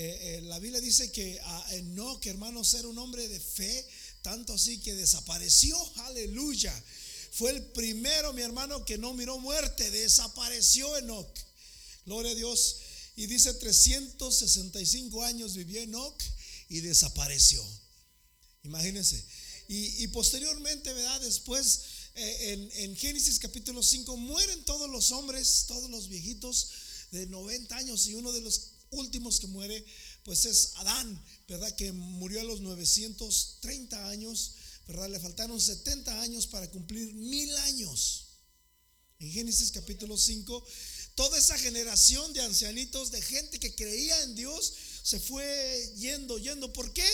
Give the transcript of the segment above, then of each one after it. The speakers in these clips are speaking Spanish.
eh, la Biblia dice que a Enoch, hermanos, era un hombre de fe, tanto así que desapareció, aleluya. Fue el primero, mi hermano, que no miró muerte, desapareció Enoch. Gloria a Dios. Y dice 365 años vivió Enoch y desapareció. Imagínense. Y, posteriormente, ¿verdad? Después, eh, en, en, Génesis capítulo 5, mueren todos los hombres, todos los viejitos de 90 años. Y uno de los últimos que muere, pues es Adán, ¿verdad? Que murió a los 930 años, ¿verdad? Le faltaron 70 años para cumplir mil años. En Génesis capítulo 5, toda esa generación de ancianitos, de gente que creía en Dios, se fue yendo, yendo. ¿Por qué?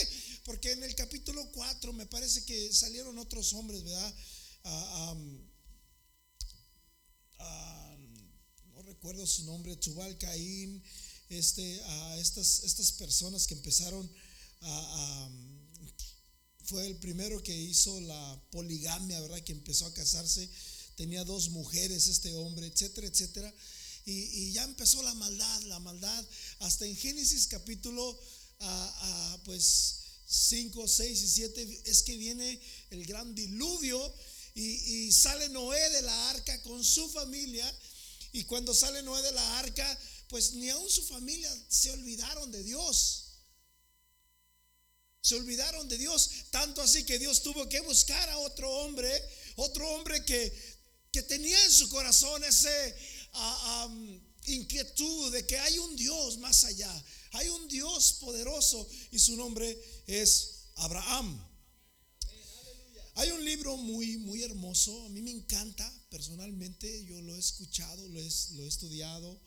Porque en el capítulo 4 me parece que salieron otros hombres, ¿verdad? no recuerdo su nombre, Tubal Caín, este, a estas, estas personas que empezaron a, fue el primero que hizo la poligamia, ¿verdad? Que empezó a casarse, tenía dos mujeres este hombre, etcétera, etcétera. Y, ya empezó la maldad, la maldad, hasta en Génesis capítulo, a, pues 5, 6 y 7, es que viene el gran diluvio y, y sale Noé de la arca con su familia. Y cuando sale Noé de la arca, pues ni aún su familia se olvidaron de Dios. Se olvidaron de Dios, tanto así que Dios tuvo que buscar a otro hombre, otro hombre que, que tenía en su corazón ese ah, inquietud de que hay un Dios más allá, hay un Dios poderoso y su nombre es Abraham. Hay un libro muy, muy hermoso, a mí me encanta personalmente, yo lo he escuchado, lo he, lo he estudiado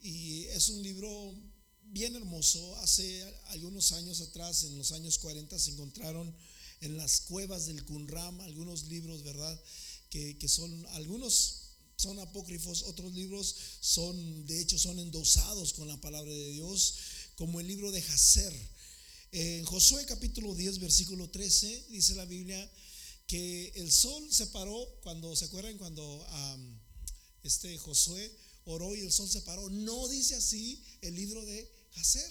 y es un libro bien hermoso. Hace algunos años atrás, en los años 40, se encontraron en las cuevas del Qumran algunos libros, ¿verdad? Que, son, algunos son apócrifos, otros libros son, de hecho, son endosados con la palabra de Dios, como el libro de Jacer. En Josué capítulo 10, versículo 13, dice la Biblia que el sol se paró cuando, ¿se acuerdan? Cuando este Josué oró y el sol se paró. No dice así el libro de Hacer.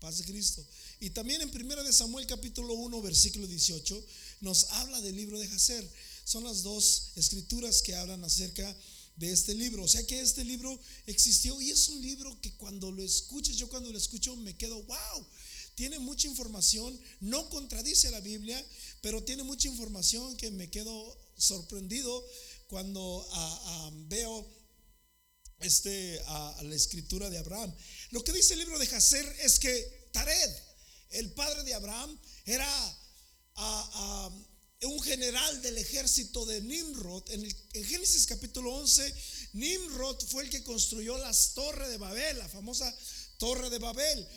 Paz de Cristo. Y también en 1 de Samuel capítulo 1 versículo 18 nos habla del libro de Hacer. Son las dos escrituras que hablan acerca de este libro. O sea que este libro existió y es un libro que cuando lo escuchas, yo cuando lo escucho me quedo, wow, tiene mucha información, no contradice la Biblia, pero tiene mucha información que me quedo sorprendido cuando veo este, a, la escritura de Abraham. Lo que dice el libro de Jacer es que Tared, el padre de Abraham, era un general del ejército de Nimrod. En, en, Génesis capítulo 11, Nimrod fue el que construyó las torres de Babel, la famosa torre de Babel.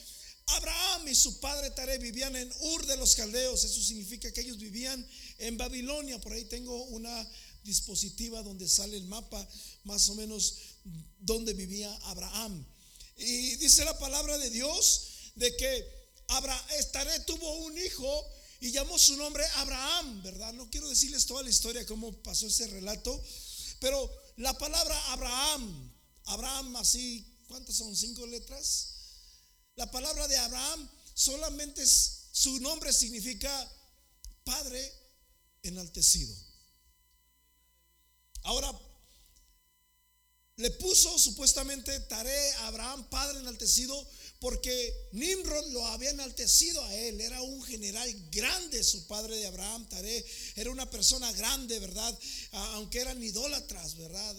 Abraham y su padre Tared vivían en Ur de los Caldeos. Eso significa que ellos vivían en Babilonia. Por ahí tengo una dispositiva donde sale el mapa más o menos donde vivía Abraham. Y dice la palabra de Dios de que Abraham, Estaré tuvo un hijo y llamó su nombre Abraham, ¿verdad? No quiero decirles toda la historia, cómo pasó ese relato, pero la palabra Abraham, Abraham así, ¿cuántas son? ¿Cinco letras? La palabra de Abraham solamente es, su nombre significa Padre enaltecido. Ahora, le puso supuestamente Tare a Abraham, padre enaltecido, porque Nimrod lo había enaltecido a él. Era un general grande, su padre de Abraham, Tare. Era una persona grande, ¿verdad? aunque eran idólatras, ¿verdad?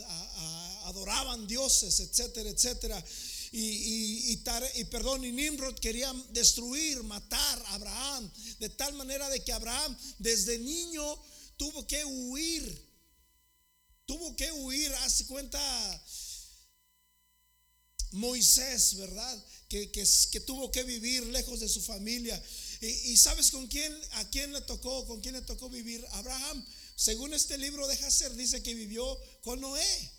adoraban dioses, etcétera, etcétera. Y, y, y, perdón, y Nimrod quería destruir, matar a Abraham, de tal manera de que Abraham desde niño tuvo que huir Tuvo que huir, hace cuenta Moisés, ¿verdad? Que, que, tuvo que vivir lejos de su familia. Y, sabes con quién, a quién le tocó, con quién le tocó vivir? Abraham. Según este libro de Hacer, dice que vivió con Noé.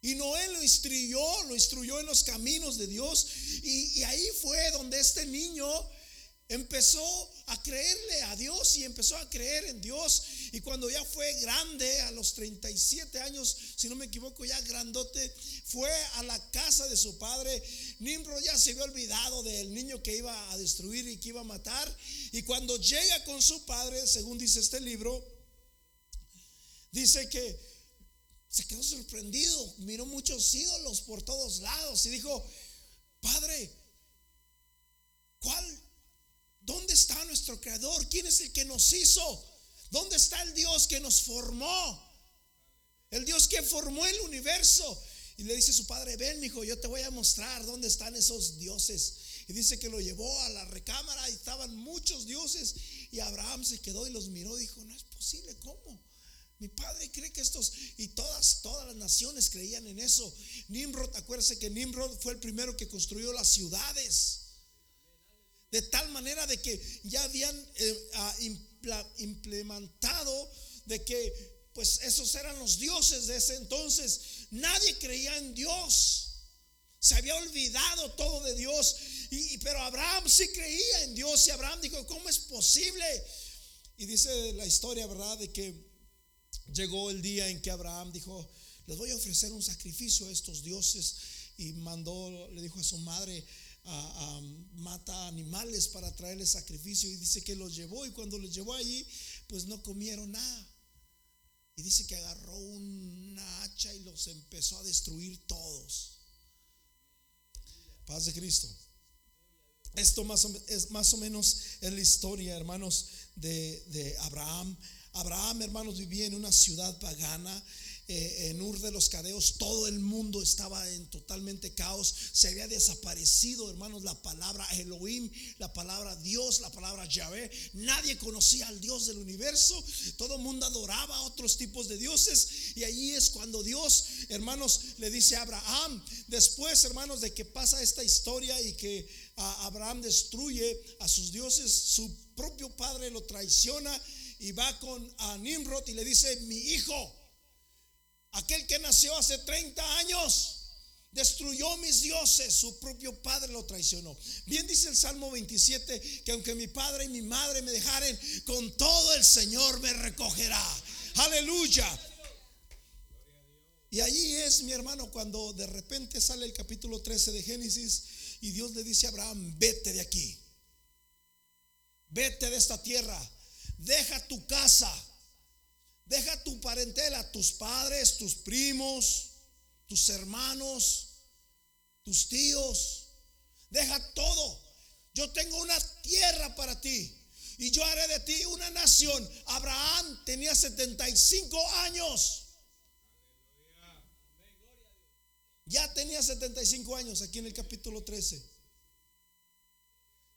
Y Noé lo instruyó, lo instruyó en los caminos de Dios. Y, y ahí fue donde este niño empezó a creerle a Dios y empezó a creer en Dios. Y cuando ya fue grande, a los 37 años, si no me equivoco, ya grandote, fue a la casa de su padre. Nimrod ya se había olvidado del niño que iba a destruir y que iba a matar. Y cuando llega con su padre, según dice este libro, dice que se quedó sorprendido, miró muchos ídolos por todos lados y dijo, Padre, ¿cuál? ¿Dónde está nuestro creador? ¿Quién es el que nos hizo? ¿Dónde está el Dios que nos formó? El Dios que formó el universo. Y le dice su padre, ven, hijo, yo te voy a mostrar dónde están esos dioses. Y dice que lo llevó a la recámara y estaban muchos dioses. Y Abraham se quedó y los miró y dijo, no es posible, ¿cómo? Mi padre cree que estos, y todas, todas las naciones creían en eso. Nimrod, acuérdese que Nimrod fue el primero que construyó las ciudades. De tal manera de que ya habían eh, ah, implementado de que pues esos eran los dioses de ese entonces. Nadie creía en Dios. Se había olvidado todo de Dios. Y, pero Abraham sí creía en Dios. Y Abraham dijo, ¿cómo es posible? Y dice la historia, ¿verdad? De que llegó el día en que Abraham dijo, les voy a ofrecer un sacrificio a estos dioses. Y mandó, le dijo a su madre, a, mata animales para traerle sacrificio. Y dice que los llevó. Y cuando los llevó allí, pues no comieron nada. Y dice que agarró una hacha y los empezó a destruir todos. Paz de Cristo. Esto más o, es más o menos es la historia, hermanos, de, de Abraham. Abraham, hermanos, vivía en una ciudad pagana eh, en Ur de los Cadeos, todo el mundo estaba en totalmente caos. Se había desaparecido, hermanos, la palabra Elohim, la palabra Dios, la palabra Yahvé. Nadie conocía al Dios del universo. Todo el mundo adoraba a otros tipos de dioses. Y allí es cuando Dios, hermanos, le dice a Abraham, después, hermanos, de que pasa esta historia y que Abraham destruye a sus dioses, su propio padre lo traiciona y va con a Nimrod y le dice, mi hijo, Aquel que nació hace 30 años destruyó mis dioses, su propio padre lo traicionó. Bien dice el Salmo 27 que aunque mi padre y mi madre me dejaren, con todo el Señor me recogerá. Aleluya. Y allí es, mi hermano, cuando de repente sale el capítulo 13 de Génesis y Dios le dice a Abraham, vete de aquí, vete de esta tierra, deja tu casa Deja tu parentela, tus padres, tus primos, tus hermanos, tus tíos. Deja todo. Yo tengo una tierra para ti. Y yo haré de ti una nación. Abraham tenía 75 años. Ya tenía 75 años aquí en el capítulo 13.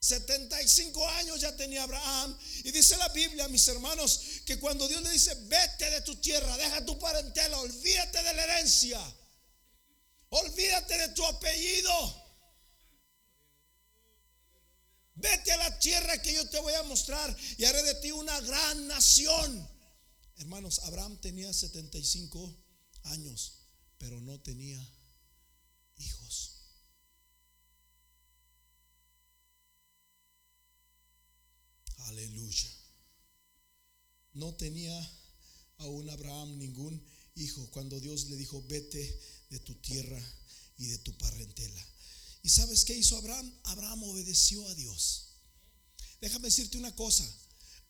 75 años ya tenía Abraham. Y dice la Biblia, mis hermanos, que cuando Dios le dice, vete de tu tierra, deja tu parentela, olvídate de la herencia, olvídate de tu apellido. Vete a la tierra que yo te voy a mostrar y haré de ti una gran nación. Hermanos, Abraham tenía 75 años, pero no tenía hijos. Aleluya. No tenía aún Abraham ningún hijo cuando Dios le dijo, vete de tu tierra y de tu parentela. ¿Y sabes qué hizo Abraham? Abraham obedeció a Dios. Déjame decirte una cosa.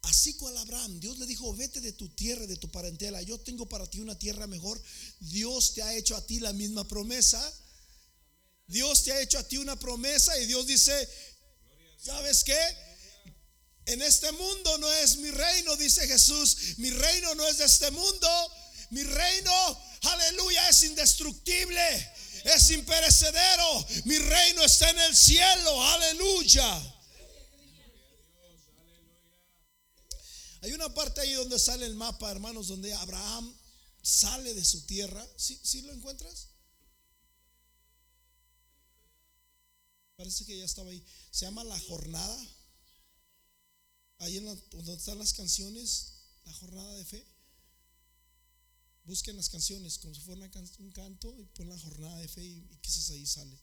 Así cual Abraham, Dios le dijo, vete de tu tierra, de tu parentela. Yo tengo para ti una tierra mejor. Dios te ha hecho a ti la misma promesa. Dios te ha hecho a ti una promesa y Dios dice, ¿sabes qué? En este mundo no es mi reino, dice Jesús. Mi reino no es de este mundo. Mi reino, aleluya, es indestructible. Es imperecedero. Mi reino está en el cielo. Aleluya. Hay una parte ahí donde sale el mapa, hermanos, donde Abraham sale de su tierra. ¿Sí, ¿Sí, lo encuentras? Parece que ya estaba ahí. Se llama la jornada ahí en donde están las canciones, la jornada de fe. Busquen las canciones como si fuera un canto y pon la jornada de fe y, quizás ahí sale.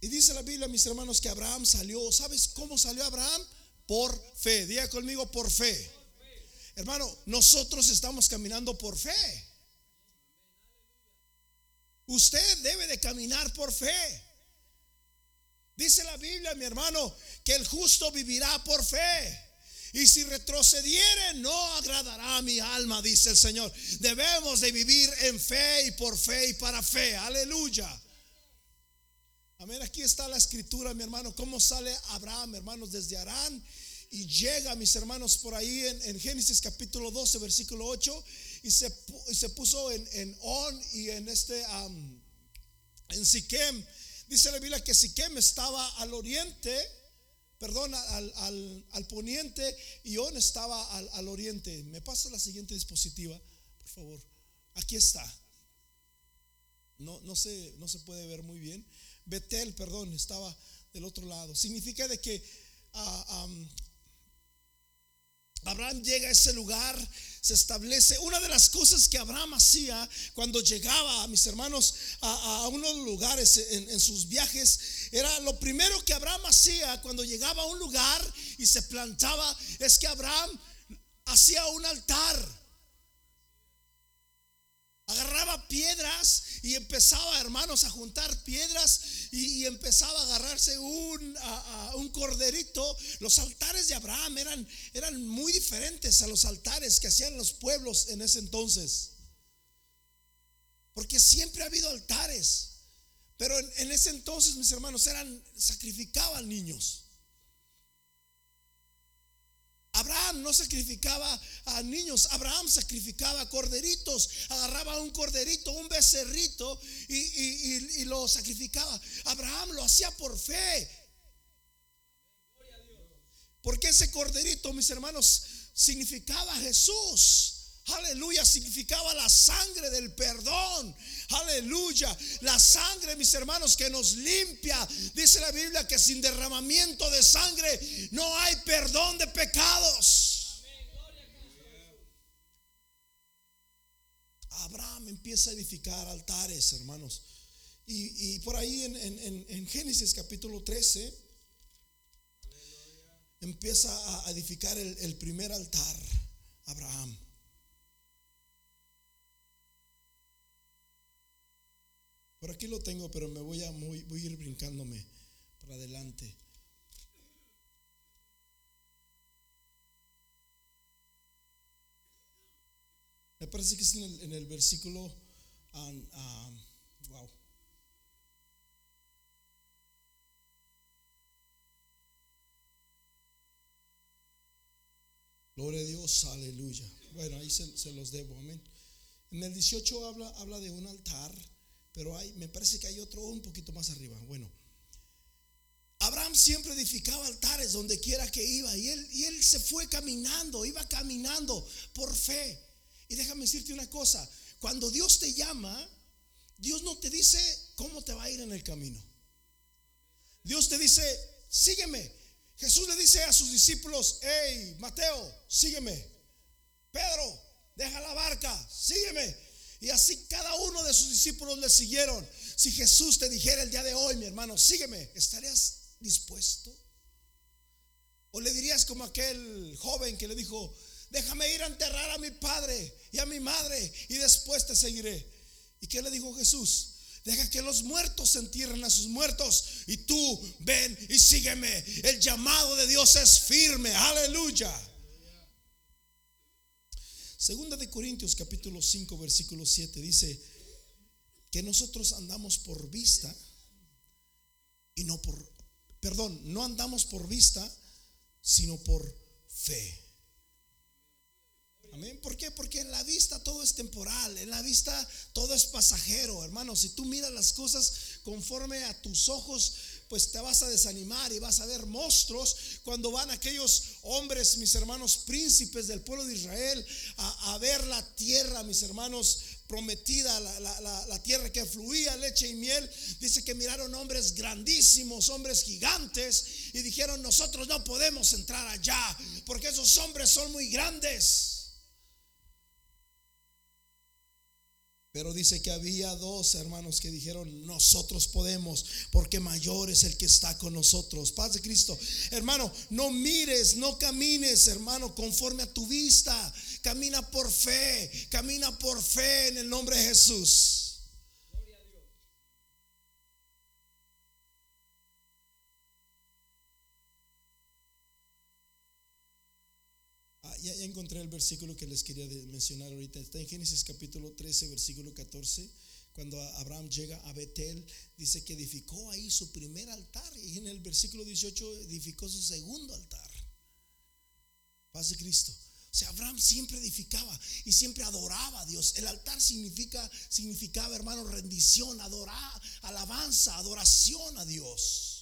Y dice la Biblia, mis hermanos, que Abraham salió. ¿Sabes cómo salió Abraham? por fe. Diga conmigo por fe. Hermano, nosotros estamos caminando por fe. Usted debe de caminar por fe. Dice la Biblia, mi hermano, que el justo vivirá por fe. Y si retrocediere, no agradará a mi alma, dice el Señor. Debemos de vivir en fe y por fe y para fe. Aleluya. Amén. Aquí está la escritura, mi hermano. ¿Cómo sale Abraham, hermanos, desde Arán? Y llega, mis hermanos, por ahí en, Génesis capítulo 12, versículo 8. Y se, se puso en, On y en este, en Siquem. Dice la Biblia que Siquem estaba al oriente perdón, al, poniente y On estaba al, oriente. Me pasa la siguiente dispositiva, por favor. Aquí está. No, no, se, no se puede ver muy bien. Betel, perdón, estaba del otro lado. Significa de que ah, Abraham llega a ese lugar, se establece. Una de las cosas que Abraham hacía cuando llegaba, a mis hermanos, a, unos lugares en, sus viajes, era lo primero que Abraham hacía cuando llegaba a un lugar y se plantaba, es que Abraham hacía un altar agarraba piedras y empezaba, hermanos, a juntar piedras y, empezaba a agarrarse un, un, corderito. Los altares de Abraham eran, eran muy diferentes a los altares que hacían los pueblos en ese entonces. Porque siempre ha habido altares. Pero en, en ese entonces, mis hermanos, eran, sacrificaban niños. Abraham no sacrificaba a niños, Abraham sacrificaba corderitos, agarraba un corderito, un becerrito y, lo sacrificaba. Abraham lo hacía por fe. Porque ese corderito, mis hermanos, significaba Jesús. Aleluya, significaba la sangre del perdón. Aleluya, la sangre, mis hermanos, que nos limpia. Dice la Biblia que sin derramamiento de sangre no hay perdón de pecados. Abraham empieza a edificar altares, hermanos. Y, por ahí en, Génesis capítulo 13 empieza a edificar el primer altar, Abraham. Por aquí lo tengo, pero me voy a, muy, voy a ir brincándome para adelante. Me parece que es en el, versículo, wow. Gloria a Dios, aleluya. Bueno, ahí se, se los debo, amén. En el 18 habla, habla de un altar pero hay, me parece que hay otro un poquito más arriba. Bueno, Abraham siempre edificaba altares donde quiera que iba y él, y él se fue caminando, iba caminando por fe. Y déjame decirte una cosa, cuando Dios te llama, Dios no te dice cómo te va a ir en el camino. Dios te dice, sígueme. Jesús le dice a sus discípulos, hey, Mateo, sígueme. Pedro, deja la barca, sígueme. Y así cada uno de sus discípulos le siguieron. Si Jesús te dijera el día de hoy, mi hermano, sígueme, ¿estarías dispuesto? ¿O le dirías como aquel joven que le dijo, déjame ir a enterrar a mi padre y a mi madre y después te seguiré? ¿Y qué le dijo Jesús? Deja que los muertos se entierren a sus muertos y tú ven y sígueme. El llamado de Dios es firme. Aleluya. Segunda de Corintios capítulo 5 versículo 7 dice que nosotros andamos por vista y no por, perdón, no andamos por vista, sino por fe. Amén. ¿Por qué? Porque en la vista todo es temporal, en la vista todo es pasajero, hermano. Si tú miras las cosas conforme a tus ojos, pues te vas a desanimar y vas a ver monstruos cuando van aquellos hombres, mis hermanos príncipes del pueblo de Israel, a, ver la tierra, mis hermanos prometida, la, tierra que fluía leche y miel. Dice que miraron hombres grandísimos, hombres gigantes, y dijeron, nosotros no podemos entrar allá, porque esos hombres son muy grandes. Pero dice que había dos hermanos que dijeron, nosotros podemos, porque mayor es el que está con nosotros. Paz de Cristo. Hermano, no mires, no camines, hermano, conforme a tu vista. Camina por fe, camina por fe en el nombre de Jesús. Ya, encontré el versículo que les quería mencionar ahorita. Está en Génesis capítulo 13, versículo 14. Cuando Abraham llega a Betel, dice que edificó ahí su primer altar. Y en el versículo 18 edificó su segundo altar. Paz de Cristo. O sea, Abraham siempre edificaba y siempre adoraba a Dios. El altar significa, significaba, hermano, rendición, adorar, alabanza, adoración a Dios.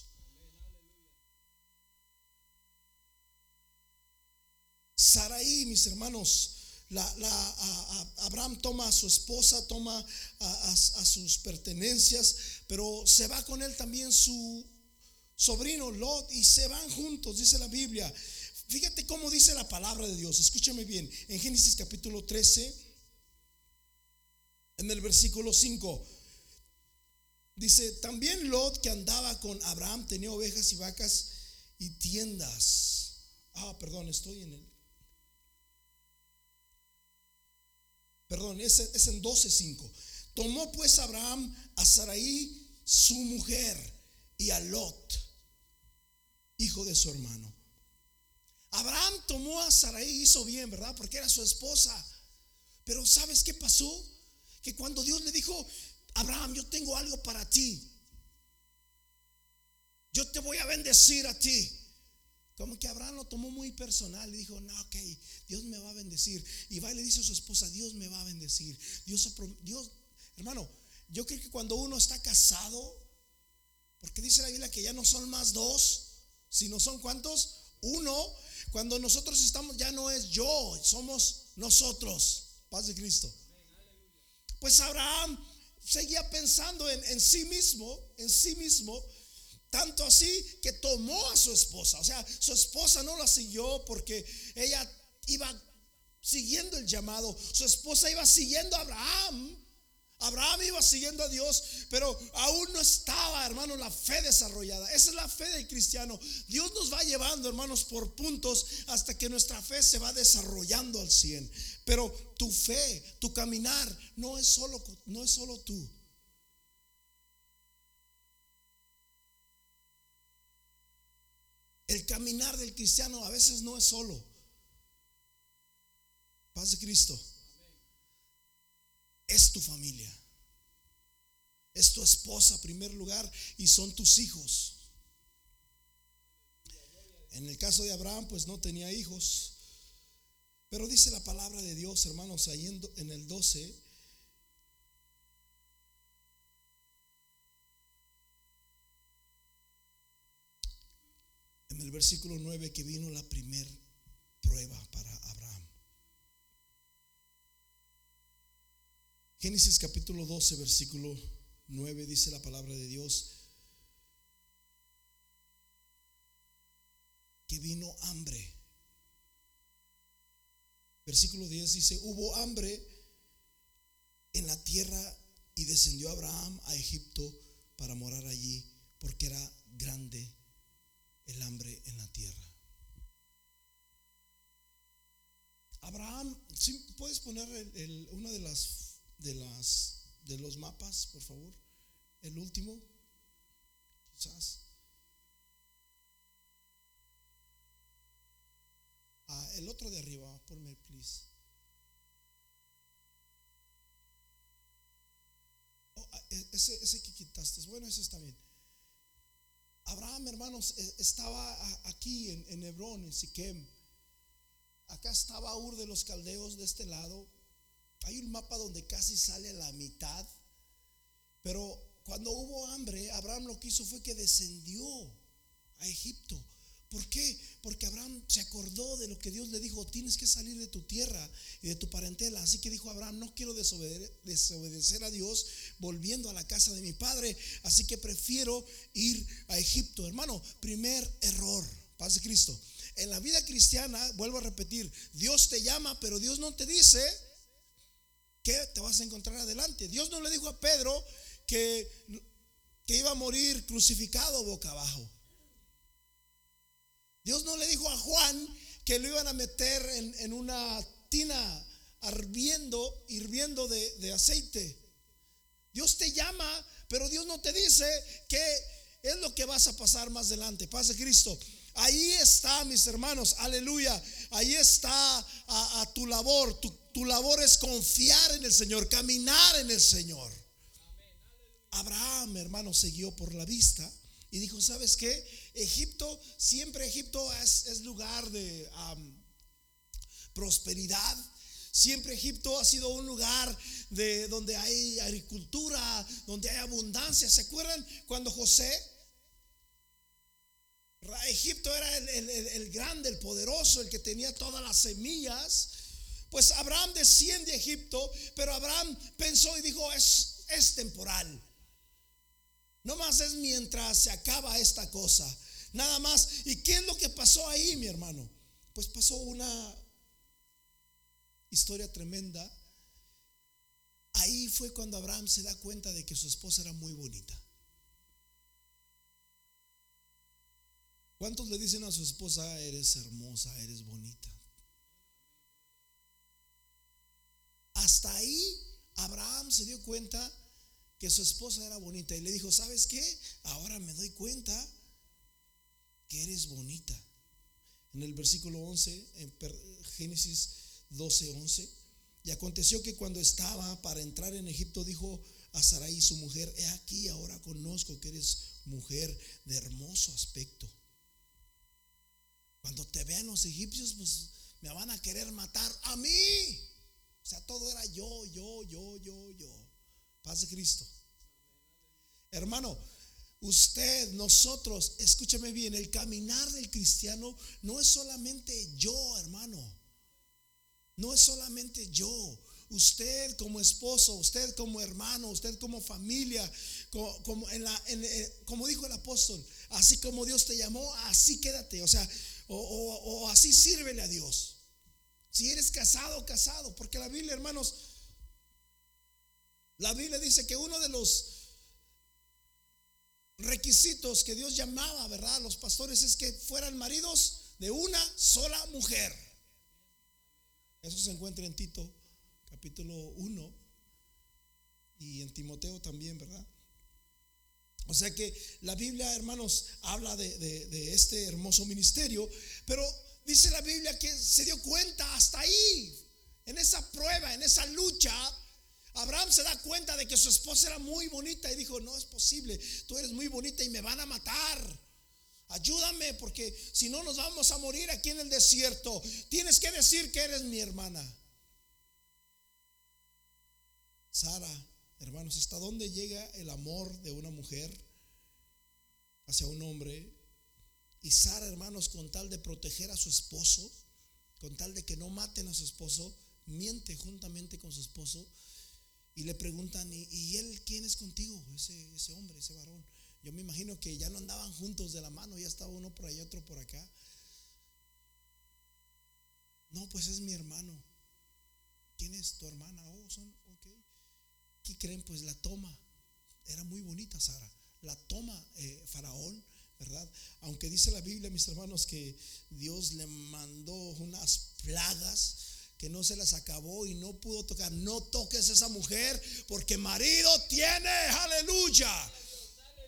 Saraí, mis hermanos, Abraham toma a su esposa, toma a, sus pertenencias, pero se va con él también su sobrino Lot y se van juntos, dice la Biblia. Fíjate cómo dice la palabra de Dios, escúchame bien, en Génesis capítulo 13, en el versículo 5. Dice, también Lot que andaba con Abraham tenía ovejas y vacas y tiendas. Ah, perdón, estoy en el Perdón, es, es en 12.5. Tomó pues Abraham a Sarai, su mujer, y a Lot, hijo de su hermano. Abraham tomó a Sarai, hizo bien, ¿verdad? Porque era su esposa. Pero ¿sabes qué pasó? Que cuando Dios le dijo, Abraham, yo tengo algo para ti. Yo te voy a bendecir a ti. Como que Abraham lo tomó muy personal y dijo, no, ok, Dios me va a bendecir. Y va y le dice a su esposa, Dios me va a bendecir. Dios, Dios, hermano, yo creo que cuando uno está casado, porque dice la Biblia que ya no son más dos, sino son cuántos, uno, cuando nosotros estamos, ya no es yo, somos nosotros. Paz de Cristo. Pues Abraham seguía pensando en, en sí mismo, en sí mismo, tanto así que tomó a su esposa. O sea, su esposa no la siguió porque ella iba siguiendo el llamado. Su esposa iba siguiendo a Abraham. Abraham iba siguiendo a Dios, pero aún no estaba, hermano, la fe desarrollada. Esa es la fe del cristiano. Dios nos va llevando, hermanos, por puntos hasta que nuestra fe se va desarrollando al 100. Pero tu fe, tu caminar, no es solo, no es solo tú. El caminar del cristiano a veces no es solo. Paz de Cristo. Es tu familia. Es tu esposa, en primer lugar, y son tus hijos. En el caso de Abraham, pues no tenía hijos. Pero dice la palabra de Dios, hermanos, ahí en el 12, en el versículo 9 que vino la primer prueba para Abraham. Génesis capítulo 12, versículo 9 dice la palabra de Dios que vino hambre. Versículo 10 dice, hubo hambre en la tierra y descendió Abraham a Egipto para morar allí porque era grande el hambre en la tierra. Abraham, ¿puedes poner el, uno de las de las de los mapas, por favor? El último, quizás. Ah, el otro de arriba, ponme, please. Oh, ah, e, ese, ese que quitaste, bueno, ese está bien. Abraham, hermanos, e, estaba aquí en, Hebrón, en Siquem. Acá estaba Ur de los Caldeos de este lado. Hay un mapa donde casi sale la mitad. Pero cuando hubo hambre, Abraham lo que hizo fue que descendió a Egipto ¿Por qué? Porque Abraham se acordó de lo que Dios le dijo, tienes que salir de tu tierra y de tu parentela. Así que dijo Abraham, no quiero desobedecer, a Dios volviendo a la casa de mi padre, así que prefiero ir a Egipto. Hermano, primer error, paz de Cristo. En la vida cristiana, vuelvo a repetir, Dios te llama, pero Dios no te dice ¿qué te vas a encontrar adelante? Dios no le dijo a Pedro que, que iba a morir crucificado boca abajo. Dios no le dijo a Juan que lo iban a meter en, una tina hirviendo, hirviendo de, de aceite. Dios te llama, pero Dios no te dice que es lo que vas a pasar más adelante. Paz de Cristo. Ahí está, mis hermanos, aleluya. Ahí está a, tu labor. Tu, tu labor es confiar en el Señor, caminar en el Señor. Abraham, hermano, siguió por la vista y dijo, ¿sabes qué? Egipto, siempre Egipto es, lugar de prosperidad. Siempre Egipto ha sido un lugar de donde hay agricultura, donde hay abundancia. ¿Se acuerdan cuando José Egipto era el, grande, el poderoso, el que tenía todas las semillas. Pues Abraham desciende a Egipto, pero Abraham pensó y dijo, es, es temporal. No más es mientras se acaba esta cosa. Nada más. ¿Y qué es lo que pasó ahí, mi hermano? Pues pasó una historia tremenda. Ahí fue cuando Abraham se da cuenta de que su esposa era muy bonita. ¿Cuántos le dicen a su esposa, eres hermosa, eres bonita? Hasta ahí Abraham se dio cuenta que su esposa era bonita y le dijo, ¿sabes qué? Ahora me doy cuenta que eres bonita. En el versículo 11, en Génesis 12, 11, y aconteció que cuando estaba para entrar en Egipto, dijo a Sarai su mujer, he aquí, ahora conozco que eres mujer de hermoso aspecto. Cuando te vean los egipcios, pues me van a querer matar a mí. O sea, todo era yo, yo, yo, yo, yo. Paz de Cristo. Hermano, usted, nosotros, escúcheme bien, el caminar del cristiano no es solamente yo, hermano. No es solamente yo. Usted como esposo, usted como hermano, usted como familia, como, eh, como dijo el apóstol, así como Dios te llamó, así quédate. O sea, o, así sírvele a Dios. Si eres casado, casado, porque la Biblia, hermanos, la Biblia dice que uno de los requisitos que Dios llamaba, ¿verdad? A los pastores es que fueran maridos de una sola mujer. Eso se encuentra en Tito, capítulo 1, y en Timoteo también, ¿verdad? O sea que la Biblia, hermanos, habla de, este hermoso ministerio, pero dice la Biblia que se dio cuenta hasta ahí, en esa prueba, en esa lucha. Abraham se da cuenta de que su esposa era muy bonita y dijo, no es posible, tú eres muy bonita y me van a matar. Ayúdame porque si no nos vamos a morir aquí en el desierto. Tienes que decir que eres mi hermana. Sara Hermanos, ¿hasta dónde llega el amor de una mujer hacia un hombre? Y Sara, hermanos, con tal de proteger a su esposo, con tal de que no maten a su esposo, miente juntamente con su esposo y le preguntan, ¿y, él quién es contigo? Ese, ese hombre, ese varón. Yo me imagino que ya no andaban juntos de la mano, ya estaba uno por ahí, otro por acá. No, pues es mi hermano. ¿Quién es tu hermana? Oh, son, ¿Qué creen? Pues la toma. Era muy bonita Sara. La toma eh, Faraón, ¿verdad? Aunque dice la Biblia, mis hermanos, que Dios le mandó unas plagas que no se las acabó y no pudo tocar. No toques a esa mujer porque marido tiene, aleluya.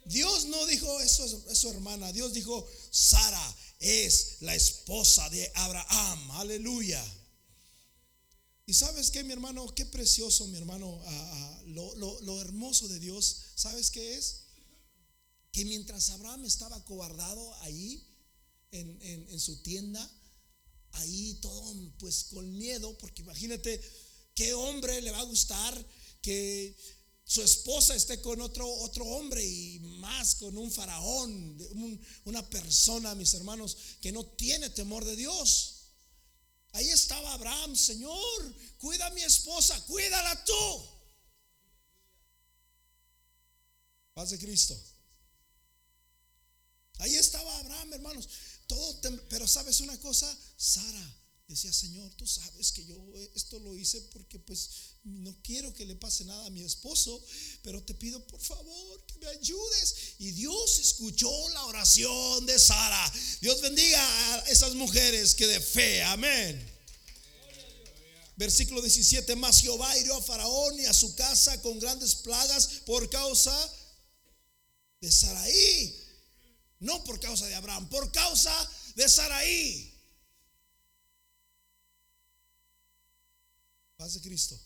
Dios no dijo eso es su hermana. Dios dijo, Sara es la esposa de Abraham, aleluya. Y sabes que mi hermano, qué precioso, mi hermano, lo, hermoso de Dios, ¿sabes qué es? Que mientras Abraham estaba cobardado ahí, en, su tienda, ahí todo pues con miedo, porque imagínate qué hombre le va a gustar que su esposa esté con otro, otro hombre y más con un faraón, una persona, mis hermanos, que no tiene temor de Dios. Ahí estaba Abraham, Señor, cuida a mi esposa, cuídala tú. Paz de Cristo. Ahí estaba Abraham, hermanos. Todo, pero sabes una cosa, Sara Decía, Señor, tú sabes que yo esto lo hice porque pues no quiero que le pase nada a mi esposo, pero te pido por favor que me ayudes. Y Dios escuchó la oración de Sara. Dios bendiga a esas mujeres que de fe, amén. Versículo 17, más Jehová hirió a Faraón y a su casa con grandes plagas por causa de Saraí. No por causa de Abraham, por causa de Saraí. Paz de Cristo.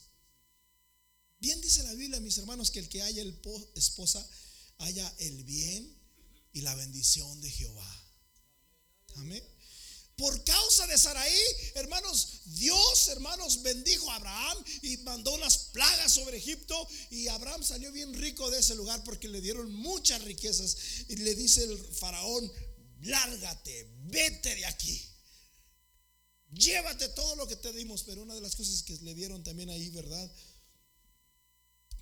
Bien dice la Biblia, mis hermanos, que el que haya el esposa haya el bien y la bendición de Jehová. Amén. Por causa de Saraí, hermanos, Dios, hermanos, bendijo a Abraham y mandó unas plagas sobre Egipto. Y Abraham salió bien rico de ese lugar porque le dieron muchas riquezas. Y le dice el faraón, lárgate, vete de aquí llévate todo lo que te dimos. Pero una de las cosas que le dieron también ahí, ¿verdad?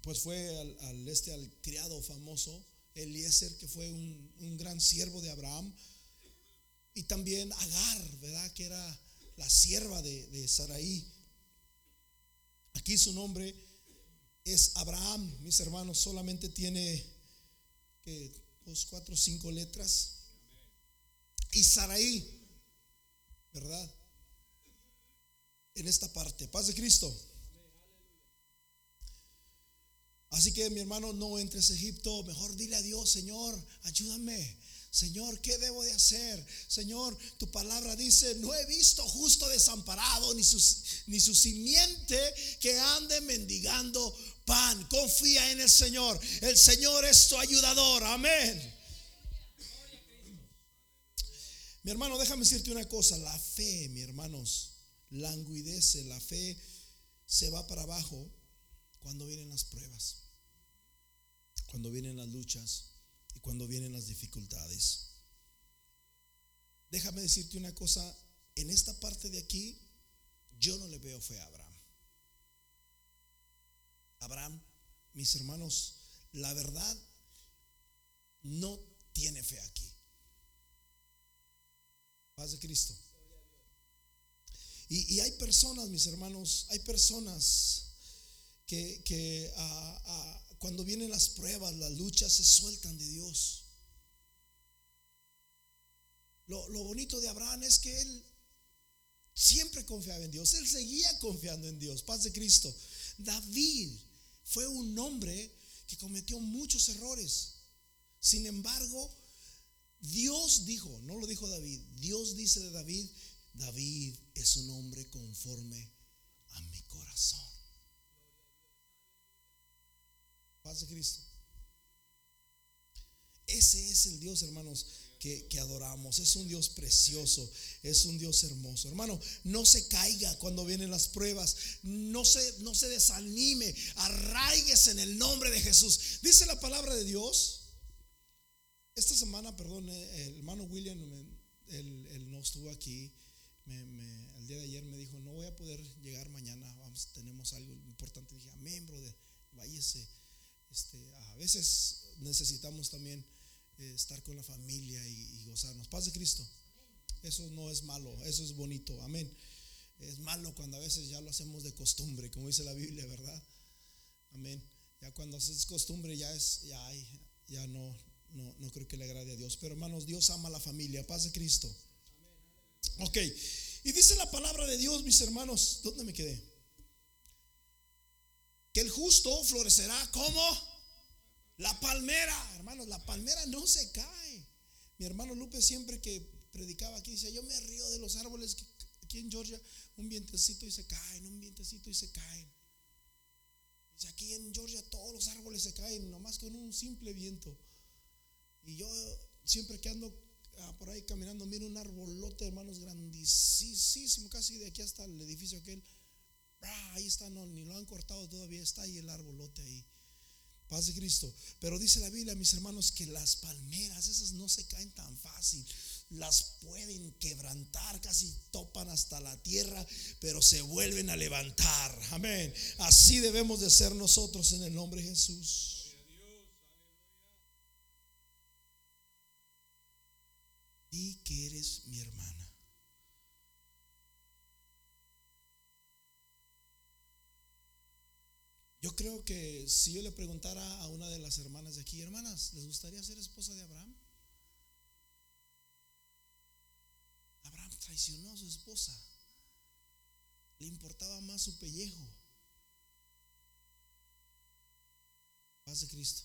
Pues fue al, este, al criado famoso, Eliezer, que fue un, gran siervo de Abraham. Y también Agar, ¿verdad? Que era la sierva de, de Saraí. Aquí su nombre es Abraham, mis hermanos, solamente tiene que dos, cuatro, cinco letras. Y Saraí, ¿verdad? en esta parte. Paz de Cristo. Así que mi hermano, no entres a Egipto. Mejor dile a Dios, Señor, ayúdame. Señor, ¿qué debo de hacer? Señor, tu palabra dice, no he visto justo desamparado, ni su, ni su simiente que ande mendigando pan. Confía en el Señor. El Señor es tu ayudador. Amén. Mi hermano, déjame decirte una cosa. La fe, mi hermanos, languidece, la fe se va para abajo cuando vienen las pruebas, cuando vienen las luchas y cuando vienen las dificultades. Déjame decirte una cosa, en esta parte de aquí yo no le veo fe a Abraham. Abraham, mis hermanos, la verdad no tiene fe aquí. Paz de Cristo. Y, hay personas, mis hermanos, hay personas que, ah, ah, cuando vienen las pruebas, las luchas, se sueltan de Dios. Lo, lo bonito de Abraham es que él siempre confiaba en Dios, él seguía confiando en Dios, paz de Cristo. David fue un hombre que cometió muchos errores. Sin embargo, Dios dijo, no lo dijo David, Dios dice de David David es un hombre conforme a mi corazón. Paz de Cristo. Ese es el Dios, hermanos, que, adoramos. Es un Dios precioso, es un Dios hermoso. Hermano, no se caiga cuando vienen las pruebas, no se, no se desanime, arraigues en el nombre de Jesús. Dice la palabra de Dios. Esta semana, perdón, eh, el hermano William, él no estuvo aquí el día de ayer me dijo, no voy a poder llegar mañana, vamos, tenemos algo importante. Dije, amén, brother, váyase. Este, a veces necesitamos también eh, estar con la familia y, gozarnos. Paz de Cristo. Eso no es malo, eso es bonito, amén. Es malo cuando a veces ya lo hacemos de costumbre, como dice la Biblia, ¿verdad? Amén. Ya cuando haces costumbre ya es, ya hay, ya no, no, no creo que le agrade a Dios. Pero hermanos, Dios ama a la familia, paz de Cristo. Ok, y dice la palabra de Dios, mis hermanos, ¿dónde me quedé? Que el justo florecerá como la palmera, hermanos, la palmera no se cae. Mi hermano Lupe siempre que predicaba aquí dice, yo me río de los árboles que aquí en Georgia, un vientecito y se caen, un vientecito y se caen. Dice, aquí en Georgia todos los árboles se caen, nomás con un simple viento. Y yo siempre que ando Ah, por ahí caminando, miro un arbolote, hermanos, grandísimo, casi de aquí hasta el edificio aquel. Ah, ahí está, no, ni lo han cortado todavía, está ahí el arbolote ahí. Paz de Cristo. Pero dice la Biblia, mis hermanos, que las palmeras, esas no se caen tan fácil. Las pueden quebrantar, casi topan hasta la tierra, pero se vuelven a levantar. Amén. Así debemos de ser nosotros en el nombre de Jesús. Di que eres mi hermana. Yo creo que si yo le preguntara a una de las hermanas de aquí, hermanas, ¿les gustaría ser esposa de Abraham? Abraham traicionó a su esposa. Le importaba más su pellejo. Paz de Cristo.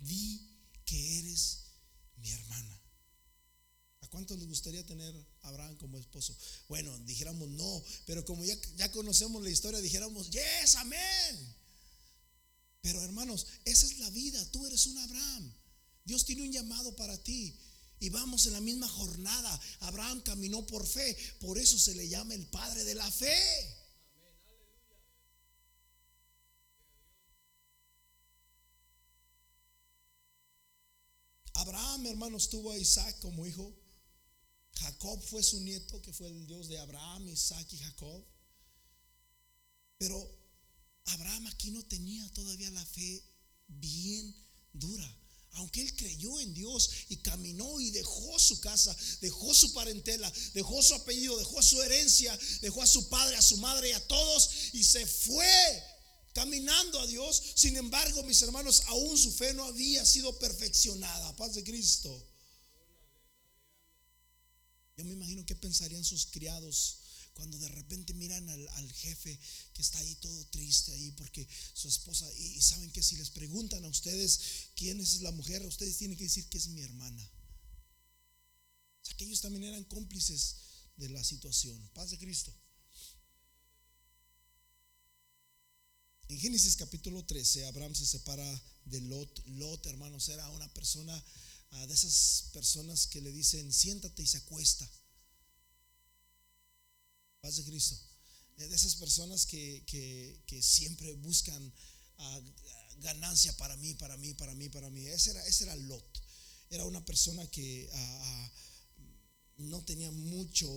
Di que eres mi hermana. ¿A cuántos les gustaría tener Abraham como esposo? Bueno, dijéramos no, pero como ya, conocemos la historia, dijéramos, yes, amén. Pero hermanos, esa es la vida, tú eres un Abraham. Dios tiene un llamado para ti. Y vamos en la misma jornada. Abraham caminó por fe, por eso se le llama el padre de la fe. Abraham, hermanos, tuvo a Isaac como hijo. Jacob fue su nieto, que fue el Dios de Abraham, Isaac y Jacob. Pero Abraham aquí no tenía todavía la fe bien dura. Aunque él creyó en Dios y caminó y dejó su casa, dejó su parentela, dejó su apellido, dejó su herencia, dejó a su padre, a su madre y a todos y se fue caminando a Dios. Sin embargo, mis hermanos, aún su fe no había sido perfeccionada. Paz de Cristo. Yo me imagino qué pensarían sus criados cuando de repente miran al, jefe que está ahí todo triste ahí porque su esposa, y, saben que si les preguntan a ustedes quién es la mujer, ustedes tienen que decir que es mi hermana. O sea que ellos también eran cómplices de la situación. Paz de Cristo. En Génesis capítulo 13, Abraham se separa de Lot. Lot, hermanos, era una persona ah, de esas personas que le dicen, siéntate y se acuesta. Paz de Cristo. De esas personas que, siempre buscan ah, ganancia para mí, para mí, para mí, para mí. Ese era, ese era Lot. Era una persona que ah, ah, no tenía mucho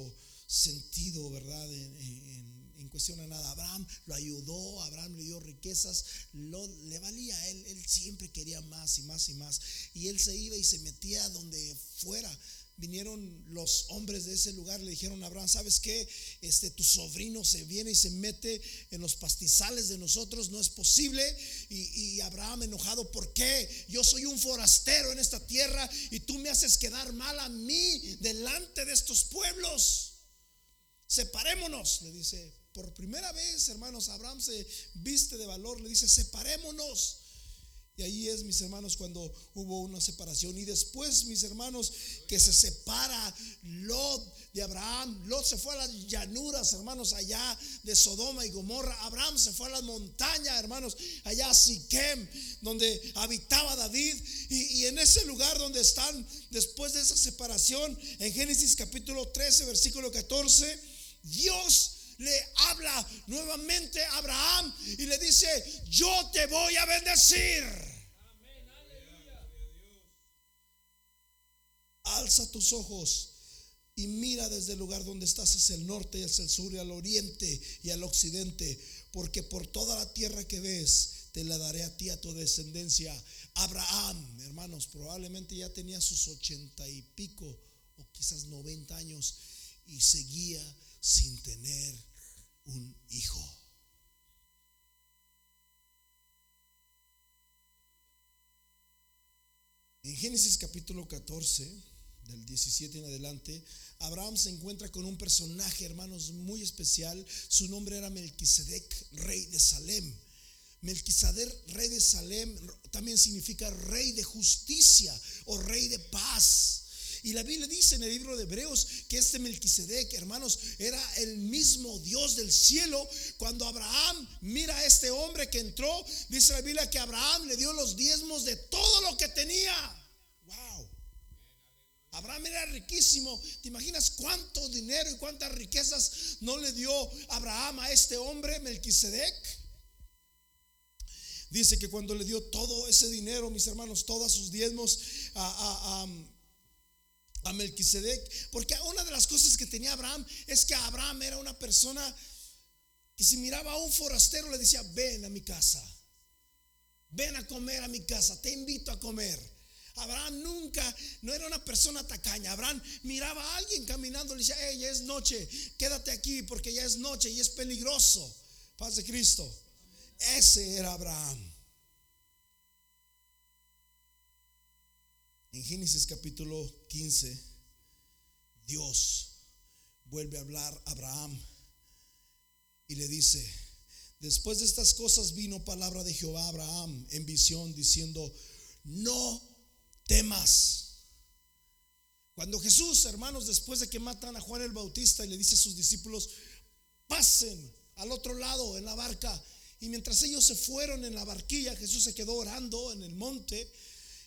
sentido, ¿verdad? En, cuestión de nada. Abraham lo ayudó, Abraham le dio riquezas, le valía a él, él siempre quería más y más y más. Y él se iba y se metía donde fuera vinieron los hombres de ese lugar, le dijeron a Abraham, ¿sabes qué? Este, tu sobrino se viene y se mete en los pastizales de nosotros, no es posible. Y, y Abraham enojado, ¿por qué? Yo soy un forastero en esta tierra y tú me haces quedar mal a mí delante de estos pueblos. Separémonos, le dice. Por primera vez, hermanos, Abraham se viste de valor, le dice, separémonos. Y ahí es, mis hermanos, cuando hubo una separación. Y después, mis hermanos, que se separa Lot de Abraham. Lot se fue a las llanuras, hermanos, allá de Sodoma y Gomorra. Abraham se fue a las montañas, hermanos, allá a Siquem, donde habitaba David. Y, y en ese lugar donde están, después de esa separación, en Génesis capítulo 13, versículo 14, Dios le habla nuevamente a Abraham y le dice, yo te voy a bendecir. Alza tus ojos y mira desde el lugar donde estás hacia el norte y hacia el sur y al oriente y al occidente, porque por toda la tierra que ves te la daré a ti, a tu descendencia. Abraham, hermanos, probablemente ya tenía sus ochenta y pico o quizás noventa años y seguía sin tener un hijo. En Génesis capítulo 14, del 17 en adelante, Abraham se encuentra con un personaje, hermanos, muy especial. Su nombre era Melquisedec, rey de Salem. Melquisedec, rey de Salem, también significa rey de justicia o rey de paz. Y la Biblia dice en el libro de Hebreos que este Melquisedec, hermanos, era el mismo Dios del cielo. Cuando Abraham mira a este hombre que entró, dice la Biblia que Abraham le dio los diezmos de todo lo que tenía. Wow. Abraham era riquísimo. ¿Te imaginas cuánto dinero y cuántas riquezas no le dio Abraham a este hombre, Melquisedec? Dice que cuando le dio todo ese dinero, mis hermanos, todos sus diezmos a, a Melquisedec, porque una de las cosas que tenía Abraham es que Abraham era una persona que si miraba a un forastero le decía, ven a mi casa, ven a comer a mi casa, te invito a comer. Abraham nunca, no era una persona tacaña. Abraham miraba a alguien caminando, le decía, hey, ya es noche, quédate aquí porque ya es noche y es peligroso. Paz de Cristo. Ese era Abraham. En Génesis capítulo 15, Dios vuelve a hablar a Abraham y le dice, después de estas cosas vino palabra de Jehová a Abraham en visión diciendo, no temas. Cuando Jesús, hermanos, después de que matan a Juan el Bautista y le dice a sus discípulos, pasen al otro lado en la barca, y mientras ellos se fueron en la barquilla, Jesús se quedó orando en el monte.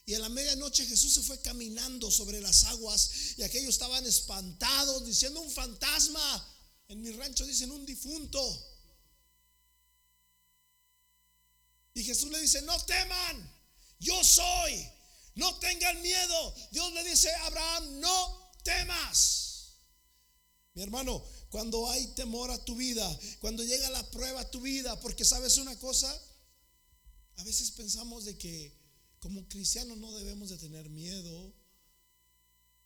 Y a la medianoche Jesús se fue caminando sobre las aguas y aquellos estaban espantados diciendo un fantasma. En mi rancho dicen un difunto. Y Jesús le dice, no teman, yo soy, no tengan miedo. Dios le dice Abraham, no temas. Mi hermano, cuando hay temor a tu vida, cuando llega la prueba a tu vida, porque sabes una cosa, a veces pensamos de que como cristianos no debemos de tener miedo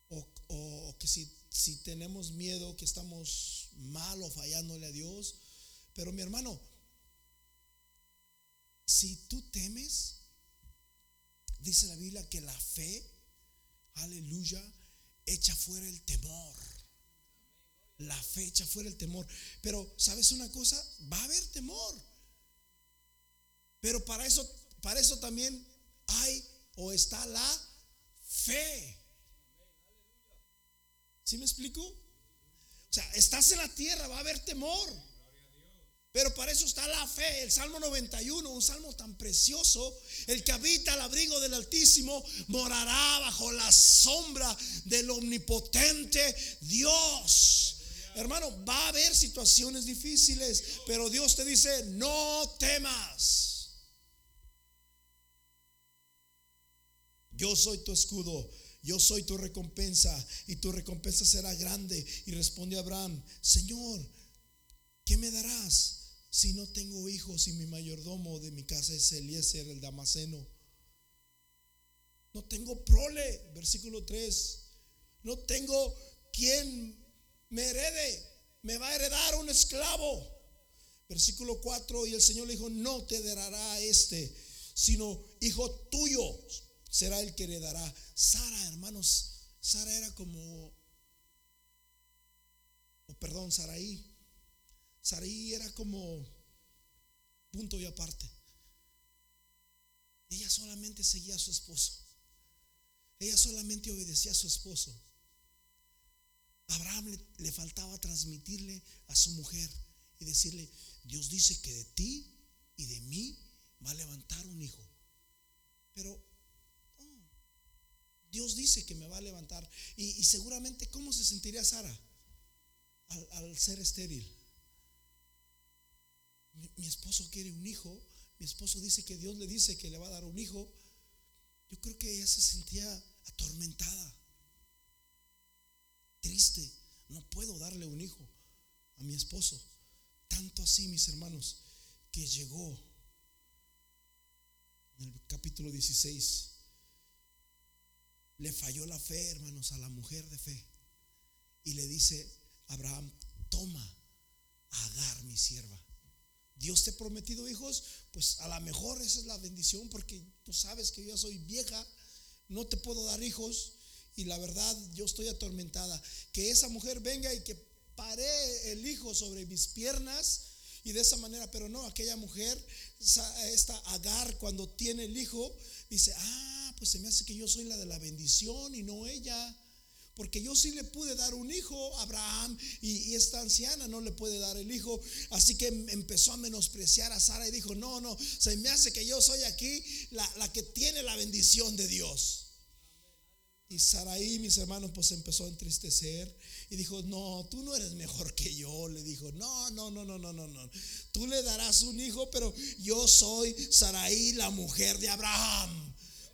o, que si, si tenemos miedo que estamos mal o fallándole a Dios. Pero mi hermano, si tú temes, dice la Biblia que la fe, aleluya, echa fuera el temor. La fecha fuera el temor. Pero, ¿sabes una cosa? Va a haber temor. Pero para eso, para eso también hay o está la fe. ¿Sí me explico? O sea, estás en la tierra, va a haber temor. Pero para eso está la fe. El Salmo 91, un salmo tan precioso. El que habita al abrigo del Altísimo morará bajo la sombra del omnipotente Dios. Hermano, va a haber situaciones difíciles, pero Dios te dice, no temas. Yo soy tu escudo, yo soy tu recompensa y tu recompensa será grande. Y responde Abraham, Señor, ¿qué me darás si no tengo hijos y mi mayordomo de mi casa es Eliezer el Damaseno? No tengo prole, versículo 3. No tengo quien me herede, me va a heredar un esclavo. Versículo 4, y el Señor le dijo, no te heredará este, sino hijo tuyo será el que heredará. Sara, hermanos, Sara era como, perdón, Saraí. Saraí era como punto y aparte. Ella solamente seguía a su esposo. Ella solamente obedecía a su esposo. Abraham le, faltaba transmitirle a su mujer y decirle, Dios dice que de ti y de mí va a levantar un hijo. Pero Dios dice que me va a levantar. Y, seguramente, ¿cómo se sentiría Sara al, ser estéril? mi, esposo quiere un hijo. Mi esposo dice que Dios le dice que le va a dar un hijo. Yo creo que ella se sentía atormentada triste. No puedo darle un hijo a mi esposo. Tanto así, mis hermanos, que llegó en el capítulo 16. Le falló la fe, hermanos, a la mujer de fe. Y le dice Abraham, toma Agar, mi sierva. Dios te ha prometido hijos, pues a lo mejor esa es la bendición, porque tú sabes que yo soy vieja, no te puedo dar hijos, y la verdad yo estoy atormentada. Que esa mujer venga y que pare el hijo sobre mis piernas y de esa manera, pero no, aquella mujer, esta Agar, cuando tiene el hijo, dice, ah, pues se me hace que yo soy la de la bendición y no ella. Porque yo sí le pude dar un hijo a Abraham y, esta anciana no le puede dar el hijo. Así que empezó a menospreciar a Sara y dijo, no, no, se me hace que yo soy aquí la, la que tiene la bendición de Dios. Y Saraí, mis hermanos, pues empezó a entristecer y dijo, no, tú no eres mejor que yo. Le dijo, no, no, no, no, no, no, no. Tú le darás un hijo, pero yo soy Saraí, la mujer de Abraham.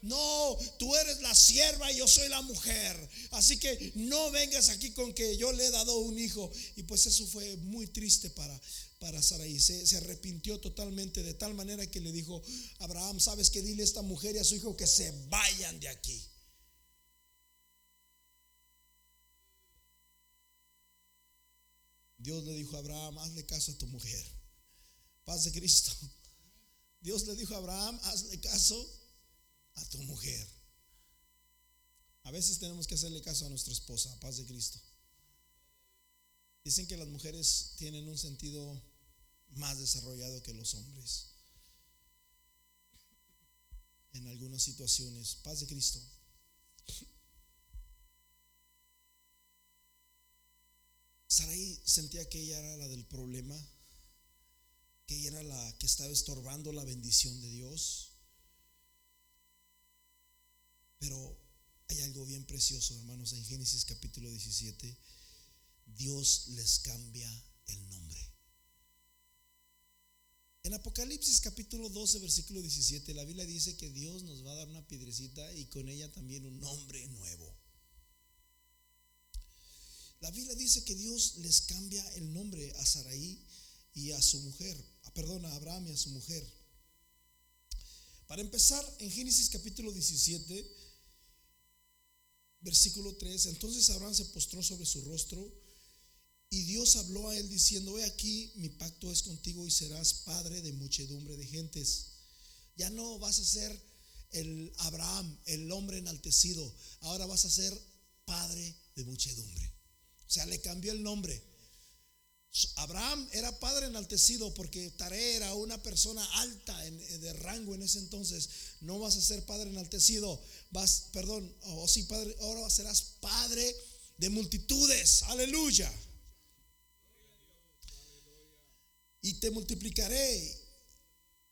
No, tú eres la sierva y yo soy la mujer. Así que no vengas aquí con que yo le he dado un hijo. Y pues eso fue muy triste para, para Saraí. Se, se, arrepintió totalmente de tal manera que le dijo, Abraham, ¿sabes que Dile a esta mujer y a su hijo que se vayan de aquí. Dios le dijo a Abraham, hazle caso a tu mujer. Paz de Cristo. Dios le dijo a Abraham, hazle caso a tu mujer. A veces tenemos que hacerle caso a nuestra esposa, paz de Cristo. Dicen que las mujeres tienen un sentido más desarrollado que los hombres en algunas situaciones. Paz de Cristo. Sarai sentía que ella era la del problema, que ella era la que estaba estorbando la bendición de Dios. Pero hay algo bien precioso, hermanos, en Génesis capítulo 17. Dios les cambia el nombre. En Apocalipsis capítulo 12, versículo 17, la Biblia dice que Dios nos va a dar una piedrecita y con ella también un nombre nuevo. La Biblia dice que Dios les cambia el nombre a Saraí y a su mujer, ah, perdón, a Abraham y a su mujer. Para empezar, en Génesis capítulo 17, versículo 3, entonces Abraham se postró sobre su rostro y Dios habló a él diciendo, he aquí, mi pacto es contigo y serás padre de muchedumbre de gentes. Ya no vas a ser el Abraham, el hombre enaltecido, ahora vas a ser padre de muchedumbre. O sea, le cambió el nombre. Abraham era padre enaltecido porque Tare era una persona alta de rango en ese entonces. No vas a ser padre enaltecido, vas, perdón, o oh, sí, padre, ahora serás padre de multitudes. Aleluya. Y te multiplicaré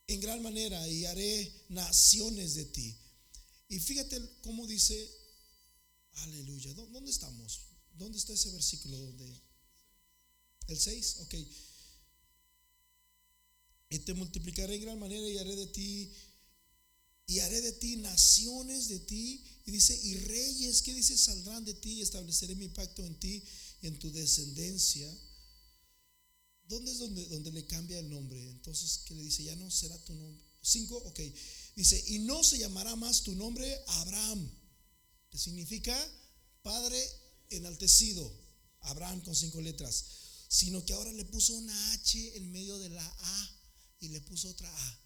en gran manera y haré naciones de ti. Y fíjate cómo dice, aleluya, ¿dónde estamos? ¿Dónde está ese versículo? donde ¿El 6? Ok. Y te multiplicaré en gran manera y haré de ti, y haré de ti naciones de ti. Y dice, y reyes, ¿qué dice? Saldrán de ti y estableceré mi pacto en ti y en tu descendencia. ¿Dónde es donde, donde le cambia el nombre? Entonces, ¿qué le dice? Ya no será tu nombre. 5, ok. Dice, y no se llamará más tu nombre Abraham, que significa Padre enaltecido, Abraham con cinco letras, sino que ahora le puso una H en medio de la A y le puso otra A.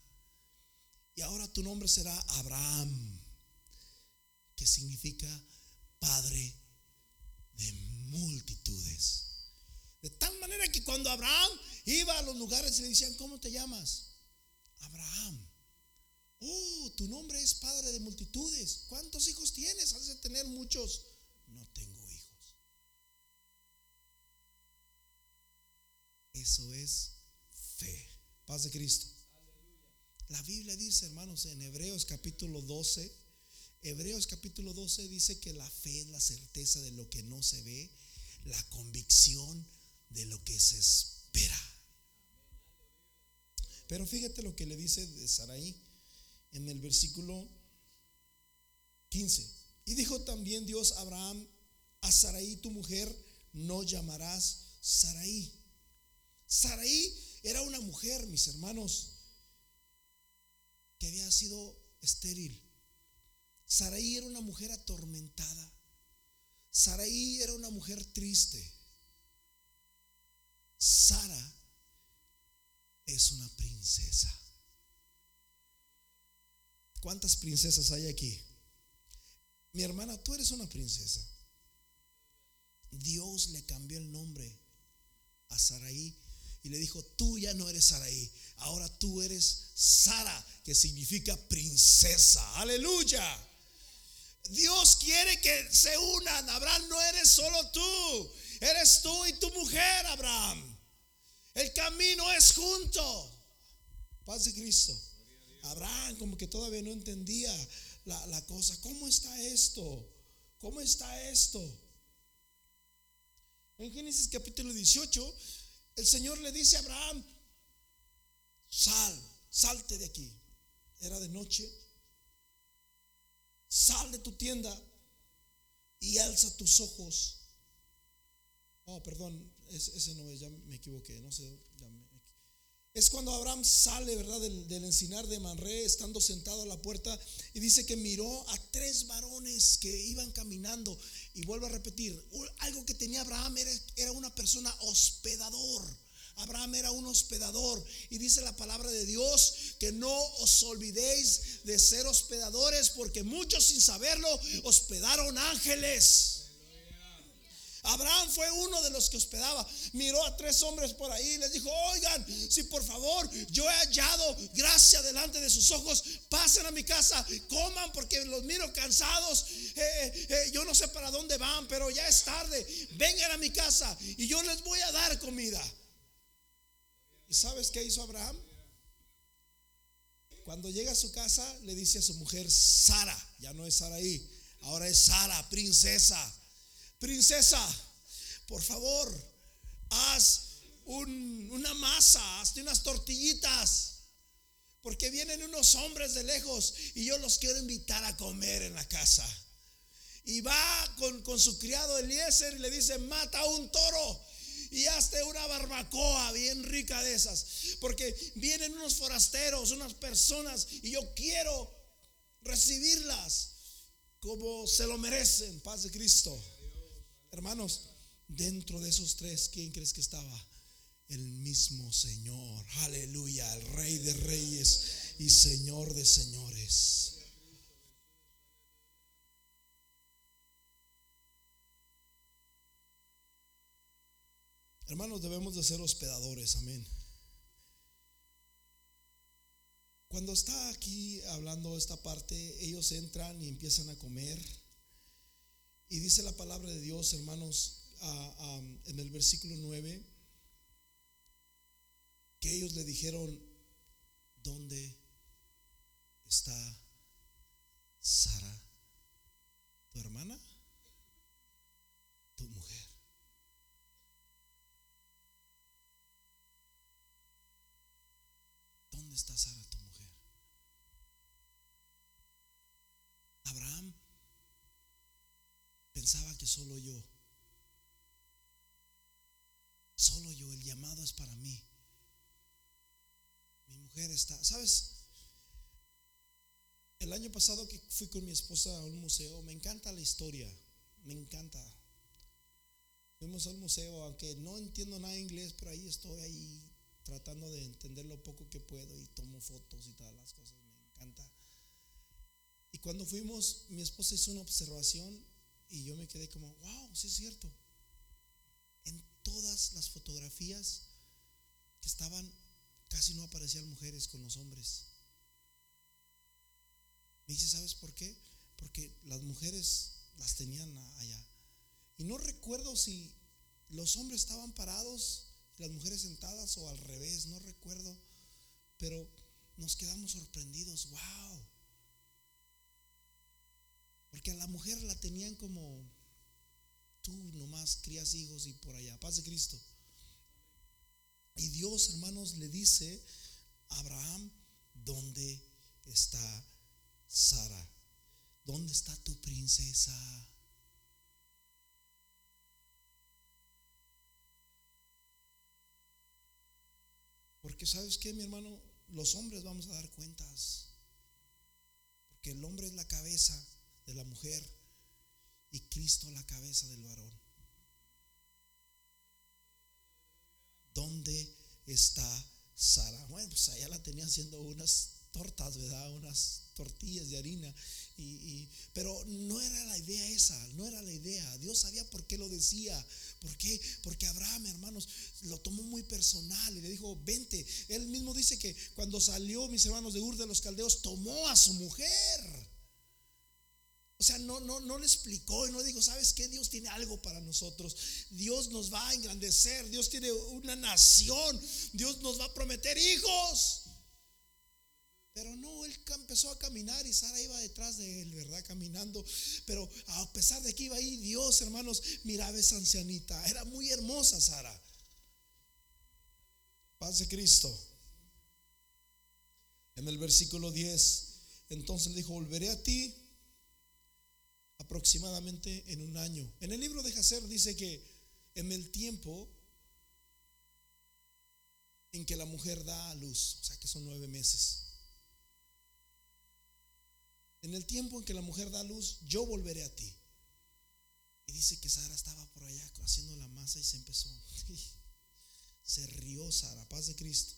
Y ahora tu nombre será Abraham, que significa Padre de multitudes. De tal manera que cuando Abraham iba a los lugares le decían, ¿cómo te llamas? Abraham. Oh, tu nombre es Padre de multitudes. ¿Cuántos hijos tienes? Has de tener muchos. Eso es fe. Paz de Cristo. La Biblia dice, hermanos, en Hebreos capítulo 12, Hebreos capítulo 12 dice que la fe es la certeza de lo que no se ve, la convicción de lo que se espera. Pero fíjate lo que le dice de Saraí en el versículo 15. Y dijo también Dios a Abraham, a Saraí tu mujer no llamarás Saraí, Saraí era una mujer, mis hermanos, que había sido estéril. Saraí era una mujer atormentada. Saraí era una mujer triste. Sara es una princesa. ¿Cuántas princesas hay aquí? Mi hermana, tú eres una princesa. Dios le cambió el nombre a Saraí y le dijo, tú ya no eres Saraí, ahora tú eres Sara, que significa princesa. Aleluya. Dios quiere que se unan. Abraham, no eres solo tú, eres tú y tu mujer, Abraham. El camino es junto. Paz de Cristo. Abraham como que todavía no entendía la, la cosa. ¿Cómo está esto? ¿Cómo está esto? En Génesis capítulo 18 el Señor le dice a Abraham, sal, salte de aquí. Era de noche. Sal de tu tienda y alza tus ojos. Oh, perdón, ese, no es, ya me equivoqué, no sé. Es cuando Abraham sale, ¿verdad? Del, encinar de Manré, estando sentado a la puerta, y dice que miró a tres varones que iban caminando y vuelvo a repetir, algo que tenía Abraham era, era una persona hospedador. Abraham era un hospedador y dice la palabra de Dios que no os olvidéis de ser hospedadores porque muchos sin saberlo hospedaron ángeles. Abraham fue uno de los que hospedaba. Miró a tres hombres por ahí y les dijo, oigan, si por favor yo he hallado gracia delante de sus ojos, pasen a mi casa, coman porque los miro cansados. Eh, eh, eh, yo no sé para dónde van, pero ya es tarde. Vengan a mi casa y yo les voy a dar comida. ¿Y sabes qué hizo Abraham? Cuando llega a su casa, le dice a su mujer, Sara, ya no es Saraí, ahora es Sara, princesa princesa, por favor, haz una masa, hazte unas tortillitas. Porque vienen unos hombres de lejos y yo los quiero invitar a comer en la casa. Y va con, con su criado Eliezer y le dice, mata un toro y hazte una barbacoa bien rica de esas. Porque vienen unos forasteros, unas personas y yo quiero recibirlas como se lo merecen. Paz de Cristo. Hermanos, dentro de esos tres, ¿quién crees que estaba? El mismo Señor. Aleluya, el Rey de Reyes y Señor de Señores. Hermanos, debemos de ser hospedadores, amén. Cuando está aquí hablando esta parte, ellos entran y empiezan a comer. Y dice la palabra de Dios, hermanos, en el versículo 9, que ellos le dijeron, ¿dónde está Sara, tu hermana? Tu mujer. ¿Dónde está Sara, tu mujer? Abraham pensaba que solo yo, solo yo, el llamado es para mí. Mi mujer está, ¿sabes? El año pasado que fui con mi esposa a un museo, me encanta la historia, me encanta. Fuimos al museo, aunque no entiendo nada de inglés, pero ahí estoy ahí tratando de entender lo poco que puedo y tomo fotos y todas las cosas, me encanta. Y cuando fuimos, mi esposa hizo una observación y yo me quedé como, wow, sí es cierto. En todas las fotografías que estaban, casi no aparecían mujeres con los hombres. Me dice, ¿sabes por qué? Porque las mujeres las tenían allá. Y no recuerdo si los hombres estaban parados las mujeres sentadas o al revés, no recuerdo. Pero nos quedamos sorprendidos, wow. Porque a la mujer la tenían como tú nomás crías hijos y por allá. Paz de Cristo. Y Dios, hermanos, le dice a Abraham, ¿dónde está Sara? ¿Dónde está tu princesa? Porque sabes que, mi hermano, los hombres vamos a dar cuentas. Porque el hombre es la cabeza de la mujer y Cristo la cabeza del varón. ¿Dónde está Sara? Bueno, pues allá la tenía haciendo unas tortas, ¿verdad? Unas tortillas de harina. Y, pero no era la idea esa, no era la idea. Dios sabía por qué lo decía. ¿Por qué? Porque Abraham, hermanos, lo tomó muy personal y le dijo, vente. Él mismo dice que cuando salió, mis hermanos de Ur de los Caldeos, tomó a su mujer. O sea, no, no, no le explicó y no dijo, ¿sabes qué? Dios tiene algo para nosotros. Dios nos va a engrandecer. Dios tiene una nación. Dios nos va a prometer hijos. Pero no, él empezó a caminar y Sara iba detrás de él, ¿verdad? Caminando. Pero a pesar de que iba ahí, Dios, hermanos, miraba esa ancianita. Era muy hermosa Sara. Paz de Cristo. En el versículo 10, entonces le dijo, volveré a ti aproximadamente en un año. En el libro de Jacer dice que en el tiempo en que la mujer da a luz, o sea que son nueve meses. En el tiempo en que la mujer da a luz, yo volveré a ti. Y dice que Sara estaba por allá haciendo la masa y se empezó. se rió Sara, paz de Cristo.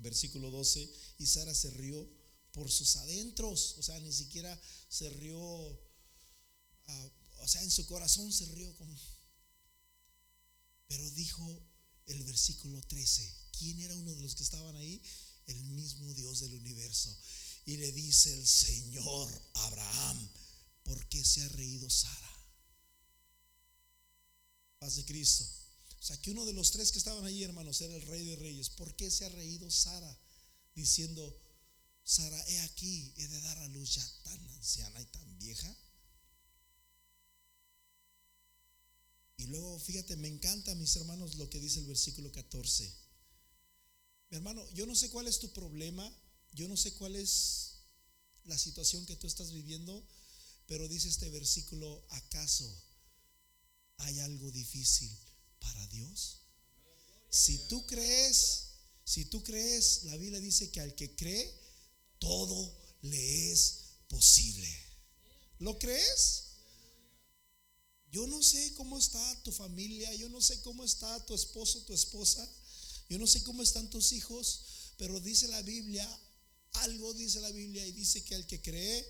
Versículo 12, y Sara se rió por sus adentros, o sea, ni siquiera se rió, ah, o sea, en su corazón se rió como... Pero dijo el versículo 13, ¿quién era uno de los que estaban ahí? El mismo Dios del universo. Y le dice el Señor Abraham, ¿por qué se ha reído Sara? Paz de Cristo. O sea, que uno de los tres que estaban ahí, hermanos, era el rey de reyes. ¿Por qué se ha reído Sara? Diciendo, Sara, he aquí, he de dar a luz ya tan anciana y tan vieja. Y luego, fíjate, me encanta, mis hermanos, lo que dice el versículo 14. Mi hermano, yo no sé cuál es tu problema, yo no sé cuál es la situación que tú estás viviendo, pero dice este versículo, ¿acaso hay algo difícil para Dios? Si tú crees, si tú crees, la Biblia dice que al que cree, todo le es posible. ¿Lo crees? Yo no sé cómo está tu familia, yo no sé cómo está tu esposo, tu esposa, yo no sé cómo están tus hijos, pero dice la Biblia, algo dice la Biblia y dice que al que cree,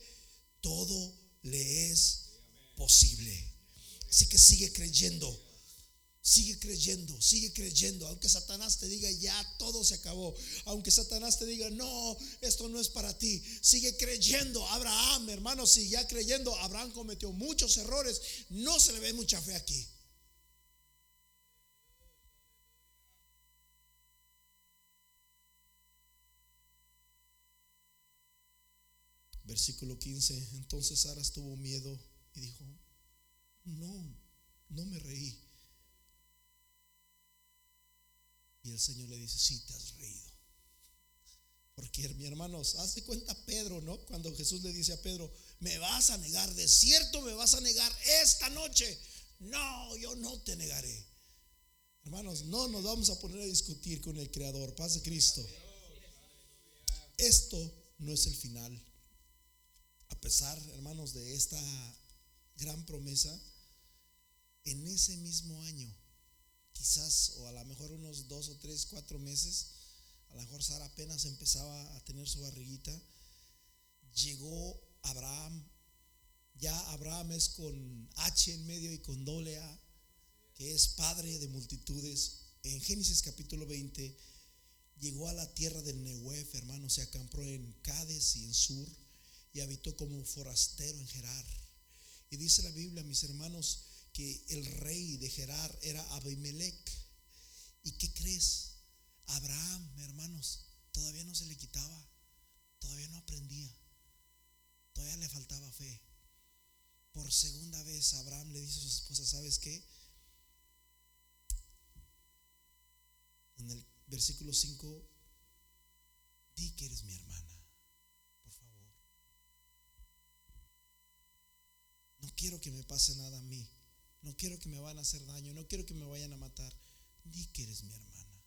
todo le es posible. Así que sigue creyendo. Sigue creyendo, sigue creyendo. Aunque Satanás te diga, ya todo se acabó. Aunque Satanás te diga, no, esto no es para ti. Sigue creyendo. Abraham, hermano, sigue creyendo. Abraham cometió muchos errores. No se le ve mucha fe aquí. Versículo 15. Entonces Sara tuvo miedo y dijo, no, no me reí. Y el Señor le dice, sí, te has reído. Porque mi hermanos, haz de cuenta Pedro, ¿no? Cuando Jesús le dice a Pedro, me vas a negar, de cierto me vas a negar esta noche. No, yo no te negaré. Hermanos, no nos vamos a poner a discutir con el Creador, paz de Cristo. Esto no es el final. A pesar, hermanos, de esta gran promesa, en ese mismo año, quizás, o a lo mejor unos dos o tres, cuatro meses, a lo mejor Sara apenas empezaba a tener su barriguita, llegó Abraham, ya Abraham es con H en medio y con doble A, que es padre de multitudes. En Génesis capítulo 20, llegó a la tierra del Nehuef, hermano, se acampó en Cades y en Sur y habitó como forastero en Gerar. Y dice la Biblia, mis hermanos, que el rey de Gerar era Abimelech. ¿Y qué crees? Abraham, hermanos, todavía no se le quitaba, todavía no aprendía, todavía le faltaba fe. Por segunda vez Abraham le dice a su esposa, ¿sabes qué? En el versículo 5, di que eres mi hermana, por favor. No quiero que me pase nada a mí. No quiero que me van a hacer daño, no quiero que me vayan a matar. Di que eres mi hermana.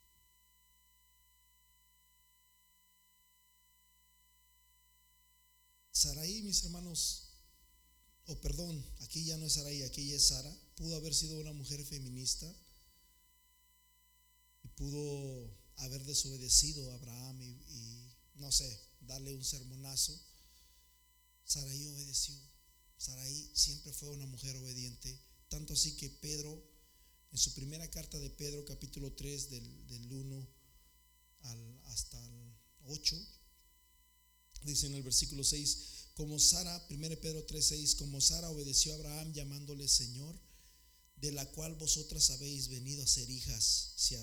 Saraí, mis hermanos, o perdón, aquí ya no es Saraí, aquí ya es Sara, pudo haber sido una mujer feminista y pudo haber desobedecido a Abraham y, y no sé, darle un sermonazo. Saraí obedeció. Saraí siempre fue una mujer obediente tanto así que Pedro, en su primera carta de Pedro, capítulo 3, del, 1 hasta el 8, dice en el versículo 6, como Sara, 1 Pedro 3, 6, como Sara obedeció a Abraham llamándole Señor, de la cual vosotras habéis venido a ser hijas, si,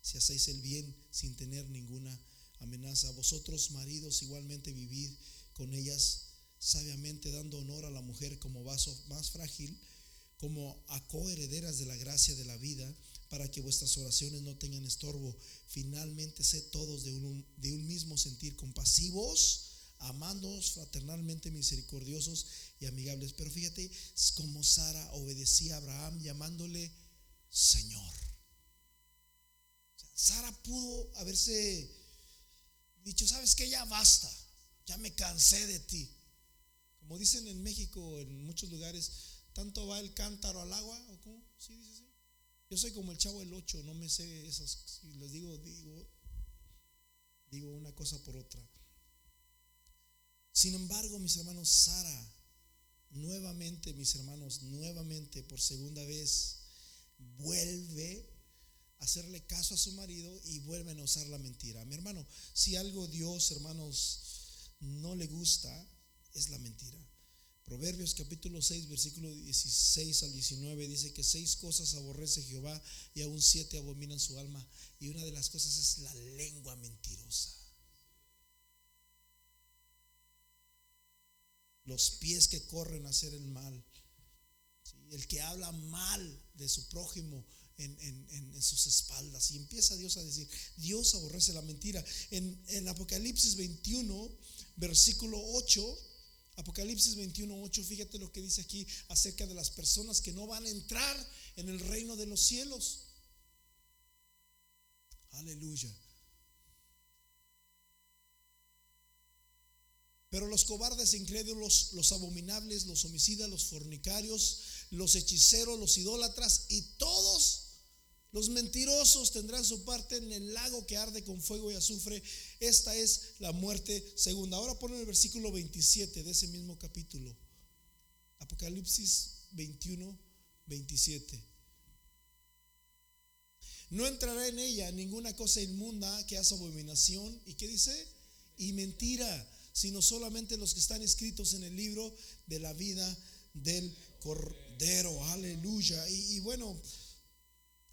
si hacéis el bien sin tener ninguna amenaza. Vosotros, maridos, igualmente vivid con ellas sabiamente, dando honor a la mujer como vaso más frágil como a coherederas de la gracia de la vida, para que vuestras oraciones no tengan estorbo. Finalmente, sé todos de un, de un mismo sentir, compasivos, amándoos fraternalmente, misericordiosos y amigables. Pero fíjate, como Sara obedecía a Abraham llamándole Señor. Sara pudo haberse dicho, sabes que ya basta, ya me cansé de ti. Como dicen en México, en muchos lugares, ¿Tanto va el cántaro al agua? ¿O cómo? ¿Sí dice así? Yo soy como el chavo del 8, no me sé esas. Si les digo, digo, digo una cosa por otra. Sin embargo, mis hermanos, Sara, nuevamente, mis hermanos, nuevamente, por segunda vez, vuelve a hacerle caso a su marido y vuelven a usar la mentira. Mi hermano, si algo Dios, hermanos, no le gusta, es la mentira. Proverbios capítulo 6, versículo 16 al 19 dice que seis cosas aborrece Jehová y aún siete abominan su alma. Y una de las cosas es la lengua mentirosa. Los pies que corren a hacer el mal. El que habla mal de su prójimo en, en, sus espaldas. Y empieza Dios a decir, Dios aborrece la mentira. En, en Apocalipsis 21, versículo 8 Apocalipsis 21:8, fíjate lo que dice aquí acerca de las personas que no van a entrar en el reino de los cielos. Aleluya. Pero los cobardes, incrédulos, los abominables, los homicidas, los fornicarios, los hechiceros, los idólatras y todos los mentirosos tendrán su parte en el lago que arde con fuego y azufre. Esta es la muerte segunda. Ahora ponen el versículo 27 de ese mismo capítulo. Apocalipsis 21, 27. No entrará en ella ninguna cosa inmunda que hace abominación. ¿Y qué dice? Y mentira, sino solamente los que están escritos en el libro de la vida del Cordero. Aleluya. Y, y bueno,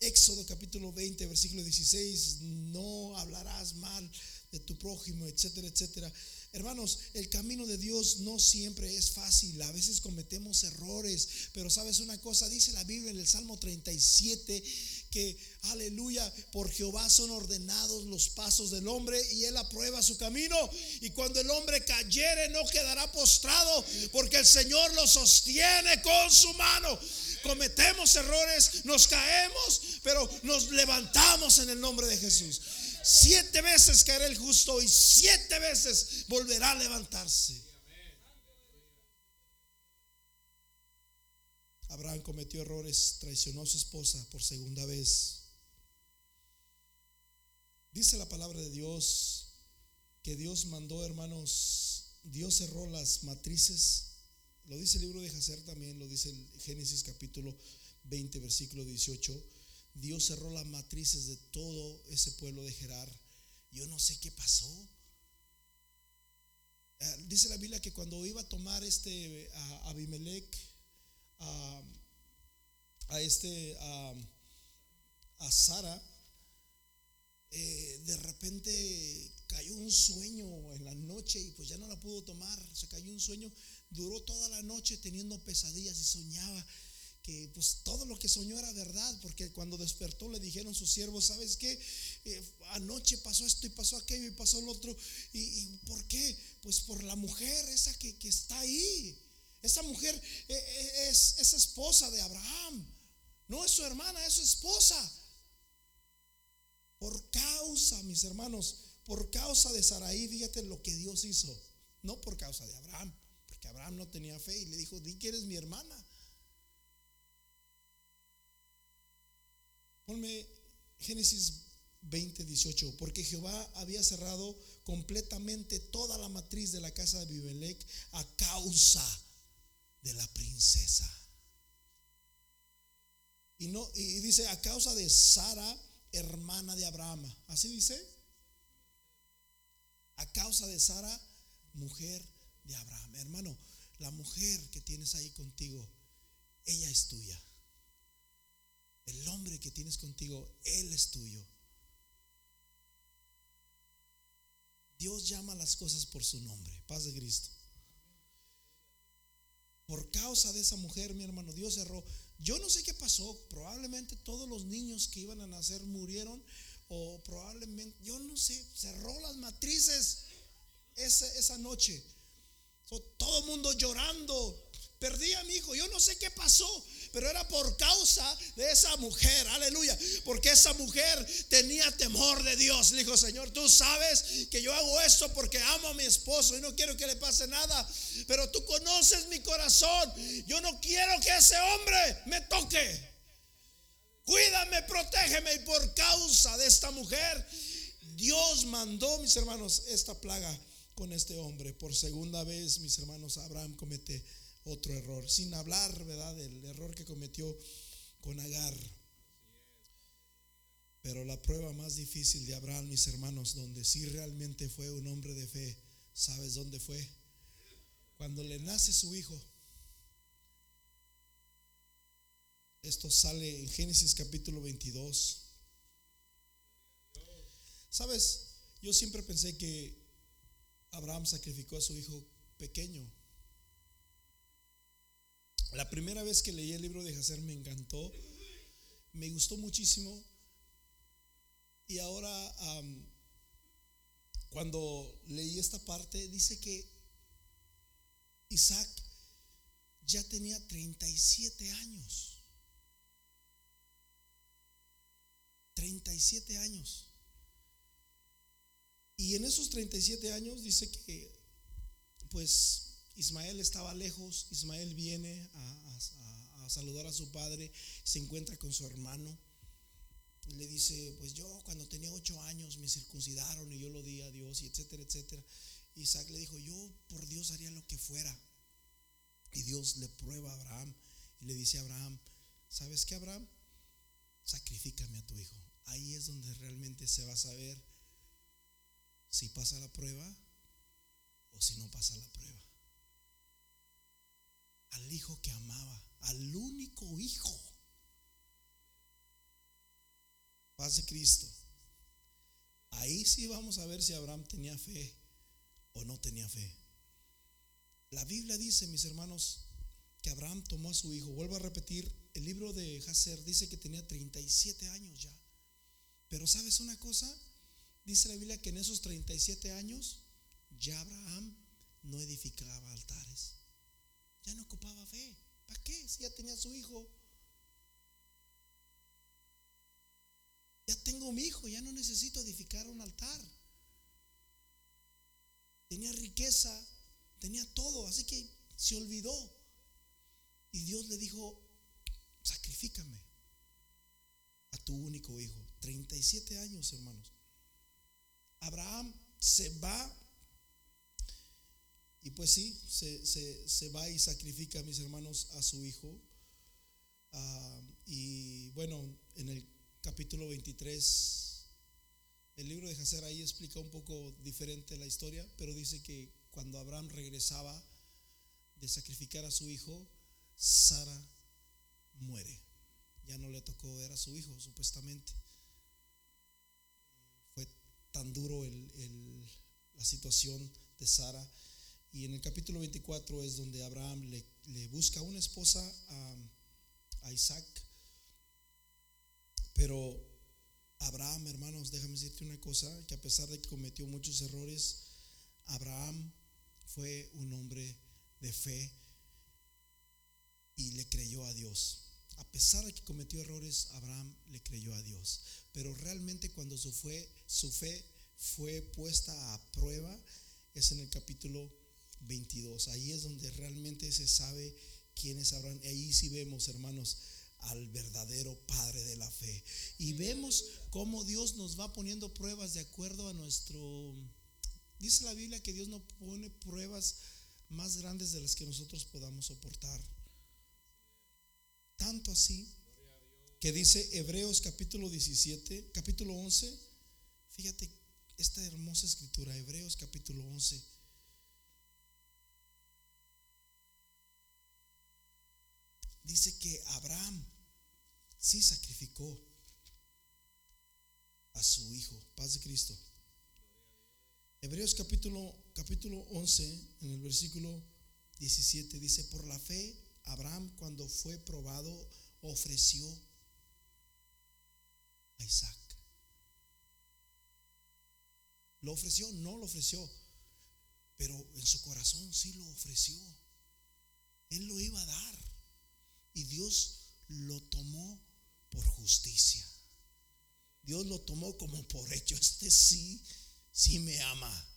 Éxodo capítulo 20, versículo 16, no hablarás mal de tu prójimo, etcétera, etcétera. Hermanos, el camino de Dios no siempre es fácil, a veces cometemos errores, pero sabes una cosa, dice la Biblia en el Salmo 37 que, aleluya, por Jehová son ordenados los pasos del hombre y él aprueba su camino. Y cuando el hombre cayere no quedará postrado, porque el Señor lo sostiene con su mano cometemos errores, nos caemos, pero nos levantamos en el nombre de Jesús. Siete veces caerá el justo y siete veces volverá a levantarse. Abraham cometió errores, traicionó a su esposa por segunda vez. Dice la palabra de Dios que Dios mandó, hermanos, Dios cerró las matrices lo dice el libro de Jacer también, lo dice el Génesis capítulo 20, versículo 18. Dios cerró las matrices de todo ese pueblo de Gerar. Yo no sé qué pasó. Ah, dice la Biblia que cuando iba a tomar este a Abimelech a, este a, Sara, eh, de repente cayó un sueño en la noche y pues ya no la pudo tomar. Se cayó un sueño duró toda la noche teniendo pesadillas y soñaba que pues todo lo que soñó era verdad, porque cuando despertó le dijeron sus siervos, ¿sabes qué? Eh, anoche pasó esto y pasó aquello y pasó lo otro. ¿Y, por qué? Pues por la mujer esa que, está ahí. Esa mujer eh, eh, es, es esposa de Abraham. No es su hermana, es su esposa. Por causa, mis hermanos, por causa de Saraí, fíjate lo que Dios hizo. No por causa de Abraham que Abraham no tenía fe y le dijo, di que eres mi hermana. Ponme Génesis 20, 18, porque Jehová había cerrado completamente toda la matriz de la casa de Abimelech a causa de la princesa. Y, no, y dice, a causa de Sara, hermana de Abraham. ¿Así dice? A causa de Sara, mujer de Abraham. Hermano, la mujer que tienes ahí contigo, ella es tuya. El hombre que tienes contigo, él es tuyo. Dios llama las cosas por su nombre. Paz de Cristo. Por causa de esa mujer, mi hermano, Dios cerró. Yo no sé qué pasó. Probablemente todos los niños que iban a nacer murieron. O probablemente, yo no sé, cerró las matrices esa, esa noche. Todo el mundo llorando. Perdí a mi hijo. Yo no sé qué pasó, pero era por causa de esa mujer. Aleluya. Porque esa mujer tenía temor de Dios. Le dijo, Señor, tú sabes que yo hago esto porque amo a mi esposo y no quiero que le pase nada. Pero tú conoces mi corazón. Yo no quiero que ese hombre me toque. cuídame, protégeme. Y por causa de esta mujer, Dios mandó, mis hermanos, esta plaga con este hombre. Por segunda vez, mis hermanos, Abraham comete otro error, sin hablar, ¿verdad?, del error que cometió con Agar. Pero la prueba más difícil de Abraham, mis hermanos, donde sí realmente fue un hombre de fe, ¿sabes dónde fue? Cuando le nace su hijo. Esto sale en Génesis capítulo 22. ¿Sabes? Yo siempre pensé que Abraham sacrificó a su hijo pequeño. La primera vez que leí el libro de Hacer me encantó, me gustó muchísimo. Y ahora, cuando leí esta parte, dice que Isaac ya tenía 37 años. 37 años. Y en esos 37 años dice que, pues, Ismael estaba lejos, Ismael viene a, saludar a su padre, se encuentra con su hermano. Le dice, pues yo cuando tenía ocho años me circuncidaron y yo lo di a Dios y etcétera, etcétera. Isaac le dijo, yo por Dios haría lo que fuera. Y Dios le prueba a Abraham y le dice a Abraham, ¿sabes qué Abraham? Sacrifícame a tu hijo. Ahí es donde realmente se va a saber si pasa la prueba o si no pasa la prueba al hijo que amaba, al único hijo. Paz de Cristo. Ahí sí vamos a ver si Abraham tenía fe o no tenía fe. La Biblia dice, mis hermanos, que Abraham tomó a su hijo. Vuelvo a repetir, el libro de Hazer dice que tenía 37 años ya. Pero ¿sabes una cosa? Dice la Biblia que en esos 37 años ya Abraham no edificaba altares. Ya no ocupaba fe. ¿Para qué? Si ya tenía su hijo. Ya tengo mi hijo, ya no necesito edificar un altar. Tenía riqueza, tenía todo, así que se olvidó. Y Dios le dijo, sacrifícame a tu único hijo. 37 años, hermanos. Abraham se va y pues sí, se, va y sacrifica, mis hermanos, a su hijo. Ah, y bueno, en el capítulo 23, el libro de Jacer ahí explica un poco diferente la historia, pero dice que cuando Abraham regresaba de sacrificar a su hijo, Sara muere. Ya no le tocó ver a su hijo, supuestamente. Fue tan duro la situación de Sara y en el capítulo 24 es donde Abraham le, busca una esposa a, Isaac. Pero Abraham, hermanos, déjame decirte una cosa, que a pesar de que cometió muchos errores, Abraham fue un hombre de fe y le creyó a Dios. A pesar de que cometió errores, Abraham le creyó a Dios. Pero realmente cuando su, fue, su fe fue puesta a prueba es en el capítulo 22. Ahí es donde realmente se sabe quiénes habrán. Ahí sí vemos, hermanos, al verdadero Padre de la fe. Y vemos cómo Dios nos va poniendo pruebas de acuerdo a nuestro... Dice la Biblia que Dios no pone pruebas más grandes de las que nosotros podamos soportar. Tanto así que dice Hebreos capítulo 17, capítulo 11. Fíjate esta hermosa escritura, Hebreos capítulo 11 dice que Abraham sí sacrificó a su hijo, paz de Cristo. Hebreos capítulo, capítulo 11, en el versículo 17, dice, por la fe, Abraham cuando fue probado ofreció a Isaac. ¿Lo ofreció? No lo ofreció, pero en su corazón sí lo ofreció. Él lo iba a dar. Y Dios lo tomó por justicia. Dios lo tomó como por hecho. Este sí, sí me ama.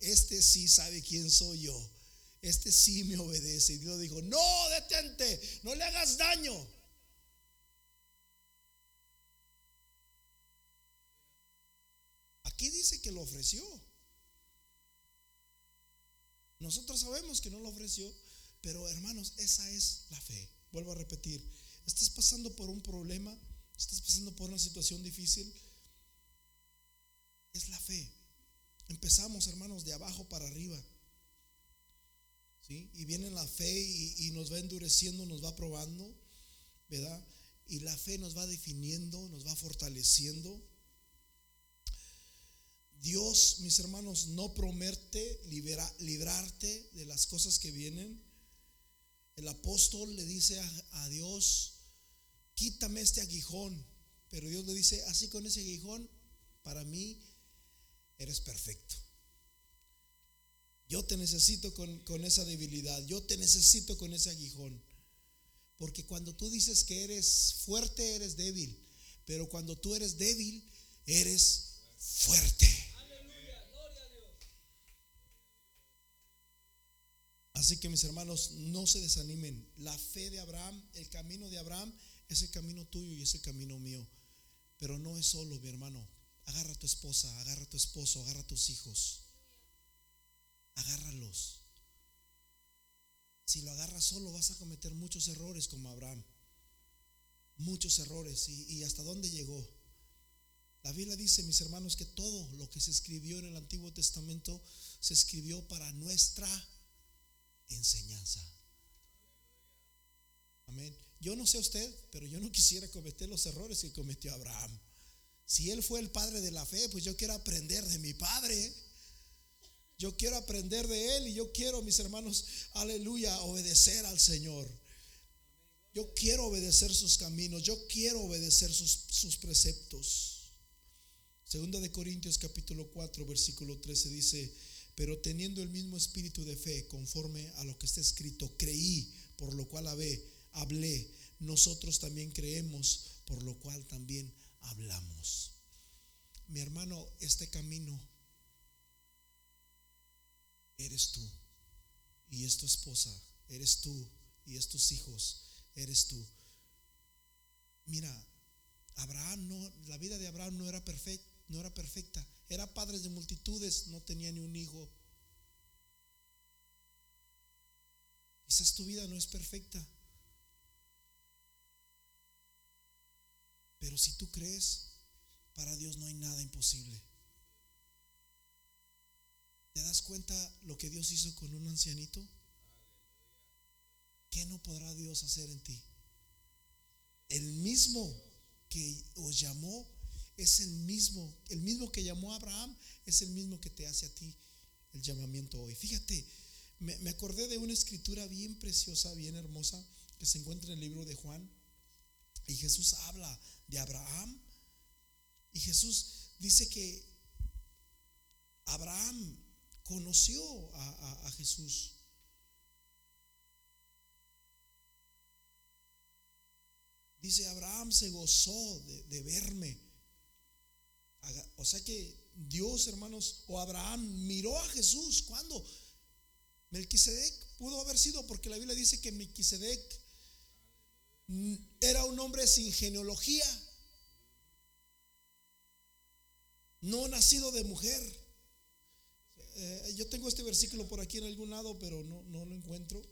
Este sí sabe quién soy yo. Este sí me obedece. Y Dios dijo, no, detente, no le hagas daño. Aquí dice que lo ofreció. Nosotros sabemos que no lo ofreció, pero hermanos, esa es la fe. Vuelvo a repetir, estás pasando por un problema, estás pasando por una situación difícil, es la fe. Empezamos, hermanos, de abajo para arriba. ¿Sí? Y viene la fe y, nos va endureciendo, nos va probando, ¿verdad? Y la fe nos va definiendo, nos va fortaleciendo. Dios, mis hermanos, no promete librarte de las cosas que vienen. El apóstol le dice a, Dios, quítame este aguijón. Pero Dios le dice, así con ese aguijón, para mí eres perfecto. Yo te necesito con, con, esa debilidad, yo te necesito con ese aguijón. Porque cuando tú dices que eres fuerte, eres débil. Pero cuando tú eres débil, eres fuerte. Así que mis hermanos, no se desanimen. La fe de Abraham, el camino de Abraham es el camino tuyo y es el camino mío. Pero no es solo, mi hermano. Agarra a tu esposa, agarra a tu esposo, agarra a tus hijos. Agárralos. Si lo agarras solo vas a cometer muchos errores como Abraham. Muchos errores. ¿Y, hasta dónde llegó? La Biblia dice, mis hermanos, que todo lo que se escribió en el Antiguo Testamento se escribió para nuestra enseñanza. Amén. Yo no sé usted, pero yo no quisiera cometer los errores que cometió Abraham. Si él fue el padre de la fe, pues yo quiero aprender de mi padre. Yo quiero aprender de Él y yo quiero, mis hermanos, aleluya, obedecer al Señor. Yo quiero obedecer sus caminos, yo quiero obedecer sus, sus preceptos. Segunda de Corintios capítulo 4, versículo 13 dice, pero teniendo el mismo espíritu de fe, conforme a lo que está escrito, creí, por lo cual hablé, hablé. Nosotros también creemos, por lo cual también hablamos. Mi hermano, este camino eres tú y es tu esposa, eres tú y es tus hijos, eres tú. Mira, Abraham no, la vida de Abraham no era perfecta, no era perfecta. Era padre de multitudes, no tenía ni un hijo. Quizás tu vida no es perfecta. Pero si tú crees, para Dios no hay nada imposible. ¿Te das cuenta lo que Dios hizo con un ancianito? ¿Qué no podrá Dios hacer en ti? El mismo que os llamó es el mismo, el mismo que llamó a Abraham es el mismo que te hace a ti el llamamiento hoy. Fíjate, me, me acordé de una escritura bien preciosa, bien hermosa, que se encuentra en el libro de Juan. Y Jesús habla de Abraham. Y Jesús dice que Abraham conoció a, Jesús. Dice, Abraham se gozó de, verme. O sea que Dios, hermanos, o Abraham miró a Jesús. cuando Melquisedec pudo haber sido, porque la Biblia dice que Melquisedec era un hombre sin genealogía, no nacido de mujer. Eh, yo tengo este versículo por aquí en algún lado, pero no, no lo encuentro.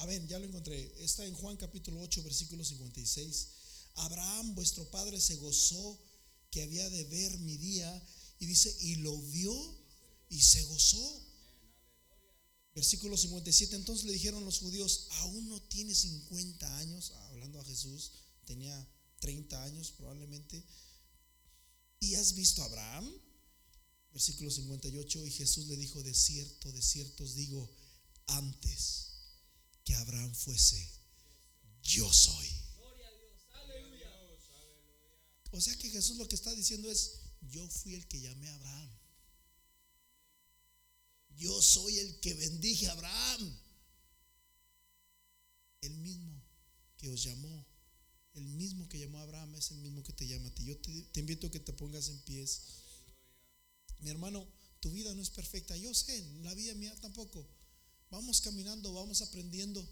A ver, ya lo encontré. Está en Juan capítulo 8, versículo 56. Abraham, vuestro padre, se gozó que había de ver mi día. Y dice, y lo vio y se gozó. Versículo 57. Entonces le dijeron los judíos, aún no tiene 50 años, hablando a Jesús, tenía 30 años probablemente. ¿Y has visto a Abraham? Versículo 58, y Jesús le dijo, de cierto, de cierto os digo, antes que Abraham fuese, yo soy. O sea que Jesús lo que está diciendo es, yo fui el que llamé a Abraham. Yo soy el que bendije a Abraham. El mismo que os llamó el mismo que llamó a Abraham es el mismo que te llama a ti. Yo te, invito a que te pongas en pies. Mi hermano, tu vida no es perfecta. Yo sé, la vida mía tampoco. Vamos caminando, vamos aprendiendo.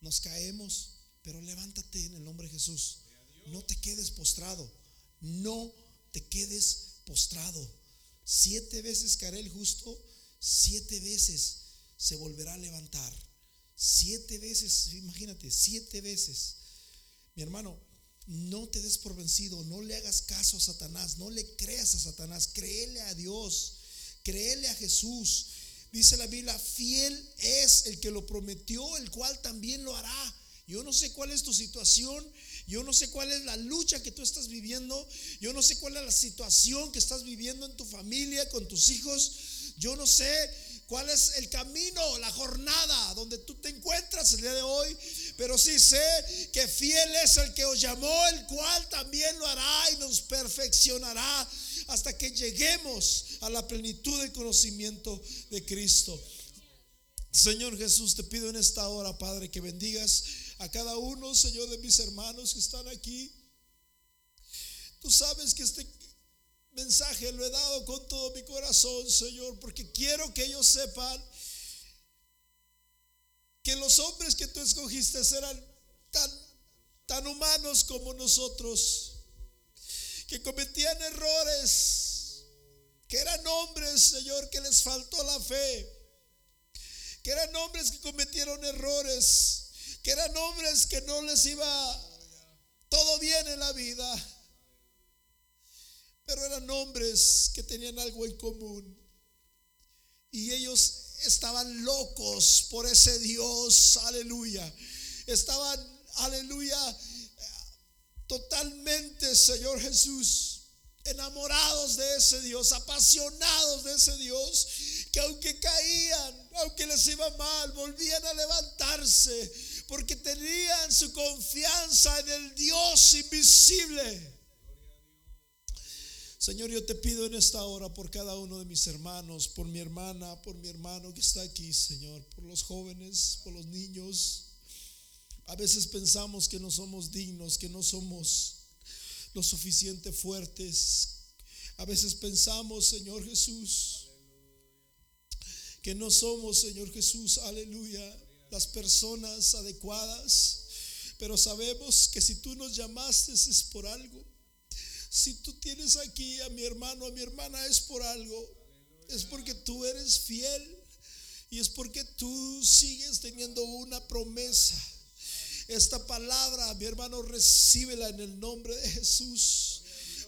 Nos caemos, Pero levántate en el nombre de Jesús. No te quedes postrado. No te quedes postrado. Siete veces caerá el justo, siete veces se volverá a levantar. Siete veces, imagínate, siete veces. Mi hermano, no te des por vencido, no le hagas caso a Satanás, no le creas a Satanás, créele a Dios, créele a Jesús. Dice la Biblia, fiel es el que lo prometió, el cual también lo hará. Yo no sé cuál es tu situación, yo no sé cuál es la lucha que tú estás viviendo, yo no sé cuál es la situación que estás viviendo en tu familia, con tus hijos, yo no sé cuál es el camino, la jornada donde tú te encuentras el día de hoy, pero sí sé que fiel es el que os llamó, el cual también lo hará y nos perfeccionará hasta que lleguemos a la plenitud del conocimiento de Cristo. Señor Jesús, te pido en esta hora, Padre, que bendigas a cada uno, Señor, de mis hermanos que están aquí. Tú sabes que este mensaje lo he dado con todo mi corazón, Señor, porque quiero que ellos sepan que los hombres que tú escogiste serán tan, tan humanos como nosotros, que cometían errores, que eran hombres, Señor, que les faltó la fe, que eran hombres que cometieron errores, que eran hombres que no les iba todo bien en la vida pero eran hombres que tenían algo en común. Y ellos estaban locos por ese Dios, aleluya. Estaban, aleluya, totalmente, Señor Jesús, enamorados de ese Dios, apasionados de ese Dios, que aunque caían, aunque les iba mal, volvían a levantarse, porque tenían su confianza en el Dios invisible. Señor, yo te pido en esta hora por cada uno de mis hermanos, por mi hermana, por mi hermano que está aquí, Señor, por los jóvenes, por los niños. A veces pensamos que no somos dignos, que no somos lo suficiente fuertes. A veces pensamos, Señor Jesús, que no somos, Señor Jesús, aleluya, las personas adecuadas. Pero sabemos que si tú nos llamaste es por algo. Si tú tienes aquí a mi hermano, a mi hermana, es por algo. Es porque tú eres fiel y es porque tú sigues teniendo una promesa. Esta palabra, mi hermano, recíbela en el nombre de Jesús.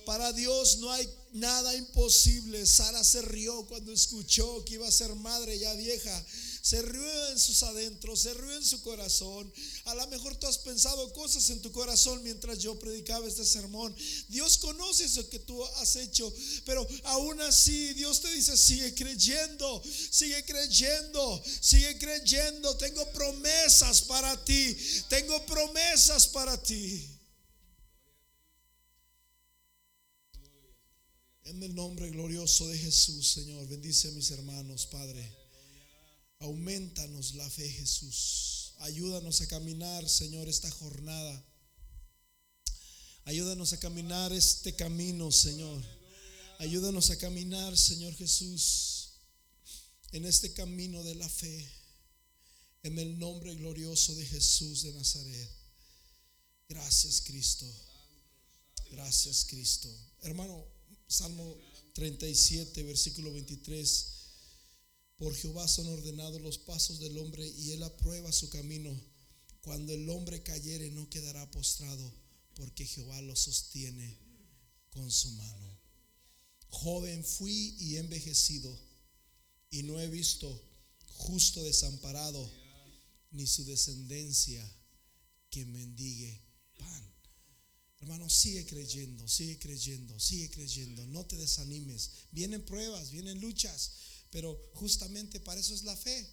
Para Dios no hay nada imposible. Sara se rió cuando escuchó que iba a ser madre ya vieja se rió en sus adentros, se rió en su corazón. A lo mejor tú has pensado cosas en tu corazón mientras yo predicaba este sermón. Dios conoce eso que tú has hecho, pero aún así Dios te dice, sigue creyendo, sigue creyendo, sigue creyendo. Tengo promesas para ti, tengo promesas para ti. En el nombre glorioso de Jesús, Señor, bendice a mis hermanos, Padre. Aumentanos la fe, Jesús. Ayúdanos a caminar, Señor, esta jornada. Ayúdanos a caminar este camino, Señor. Ayúdanos a caminar, Señor Jesús, en este camino de la fe. En el nombre glorioso de Jesús de Nazaret. Gracias, Cristo. Gracias, Cristo. Hermano, Salmo 37, versículo 23. Por Jehová son ordenados los pasos del hombre y él aprueba su camino. Cuando el hombre cayere no quedará postrado, porque Jehová lo sostiene con su mano. Joven fui y envejecido, y no he visto justo desamparado, ni su descendencia que mendigue pan. Hermano, sigue creyendo, sigue creyendo, sigue creyendo. No te desanimes. Vienen pruebas, vienen luchas. Pero justamente para eso es la fe.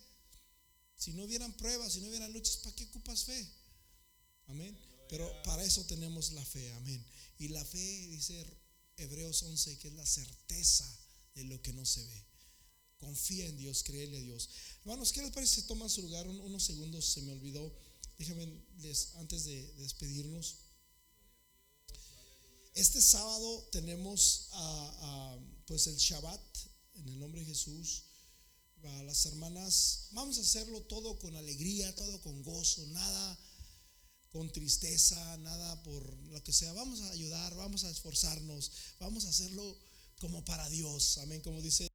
Si no hubieran pruebas, si no hubieran luchas, ¿para qué ocupas fe? Amén. Pero para eso tenemos la fe, amén. Y la fe, dice Hebreos 11, que es la certeza de lo que no se ve. Confía en Dios, créele a Dios. Hermanos, ¿qué les parece si toman su lugar unos segundos? Se me olvidó. Déjenme antes de despedirnos. Este sábado tenemos pues el Shabbat en el nombre de Jesús. A las hermanas, vamos a hacerlo todo con alegría, todo con gozo, nada con tristeza, nada por lo que sea. Vamos a ayudar, vamos a esforzarnos, vamos a hacerlo como para Dios. Amén, como dice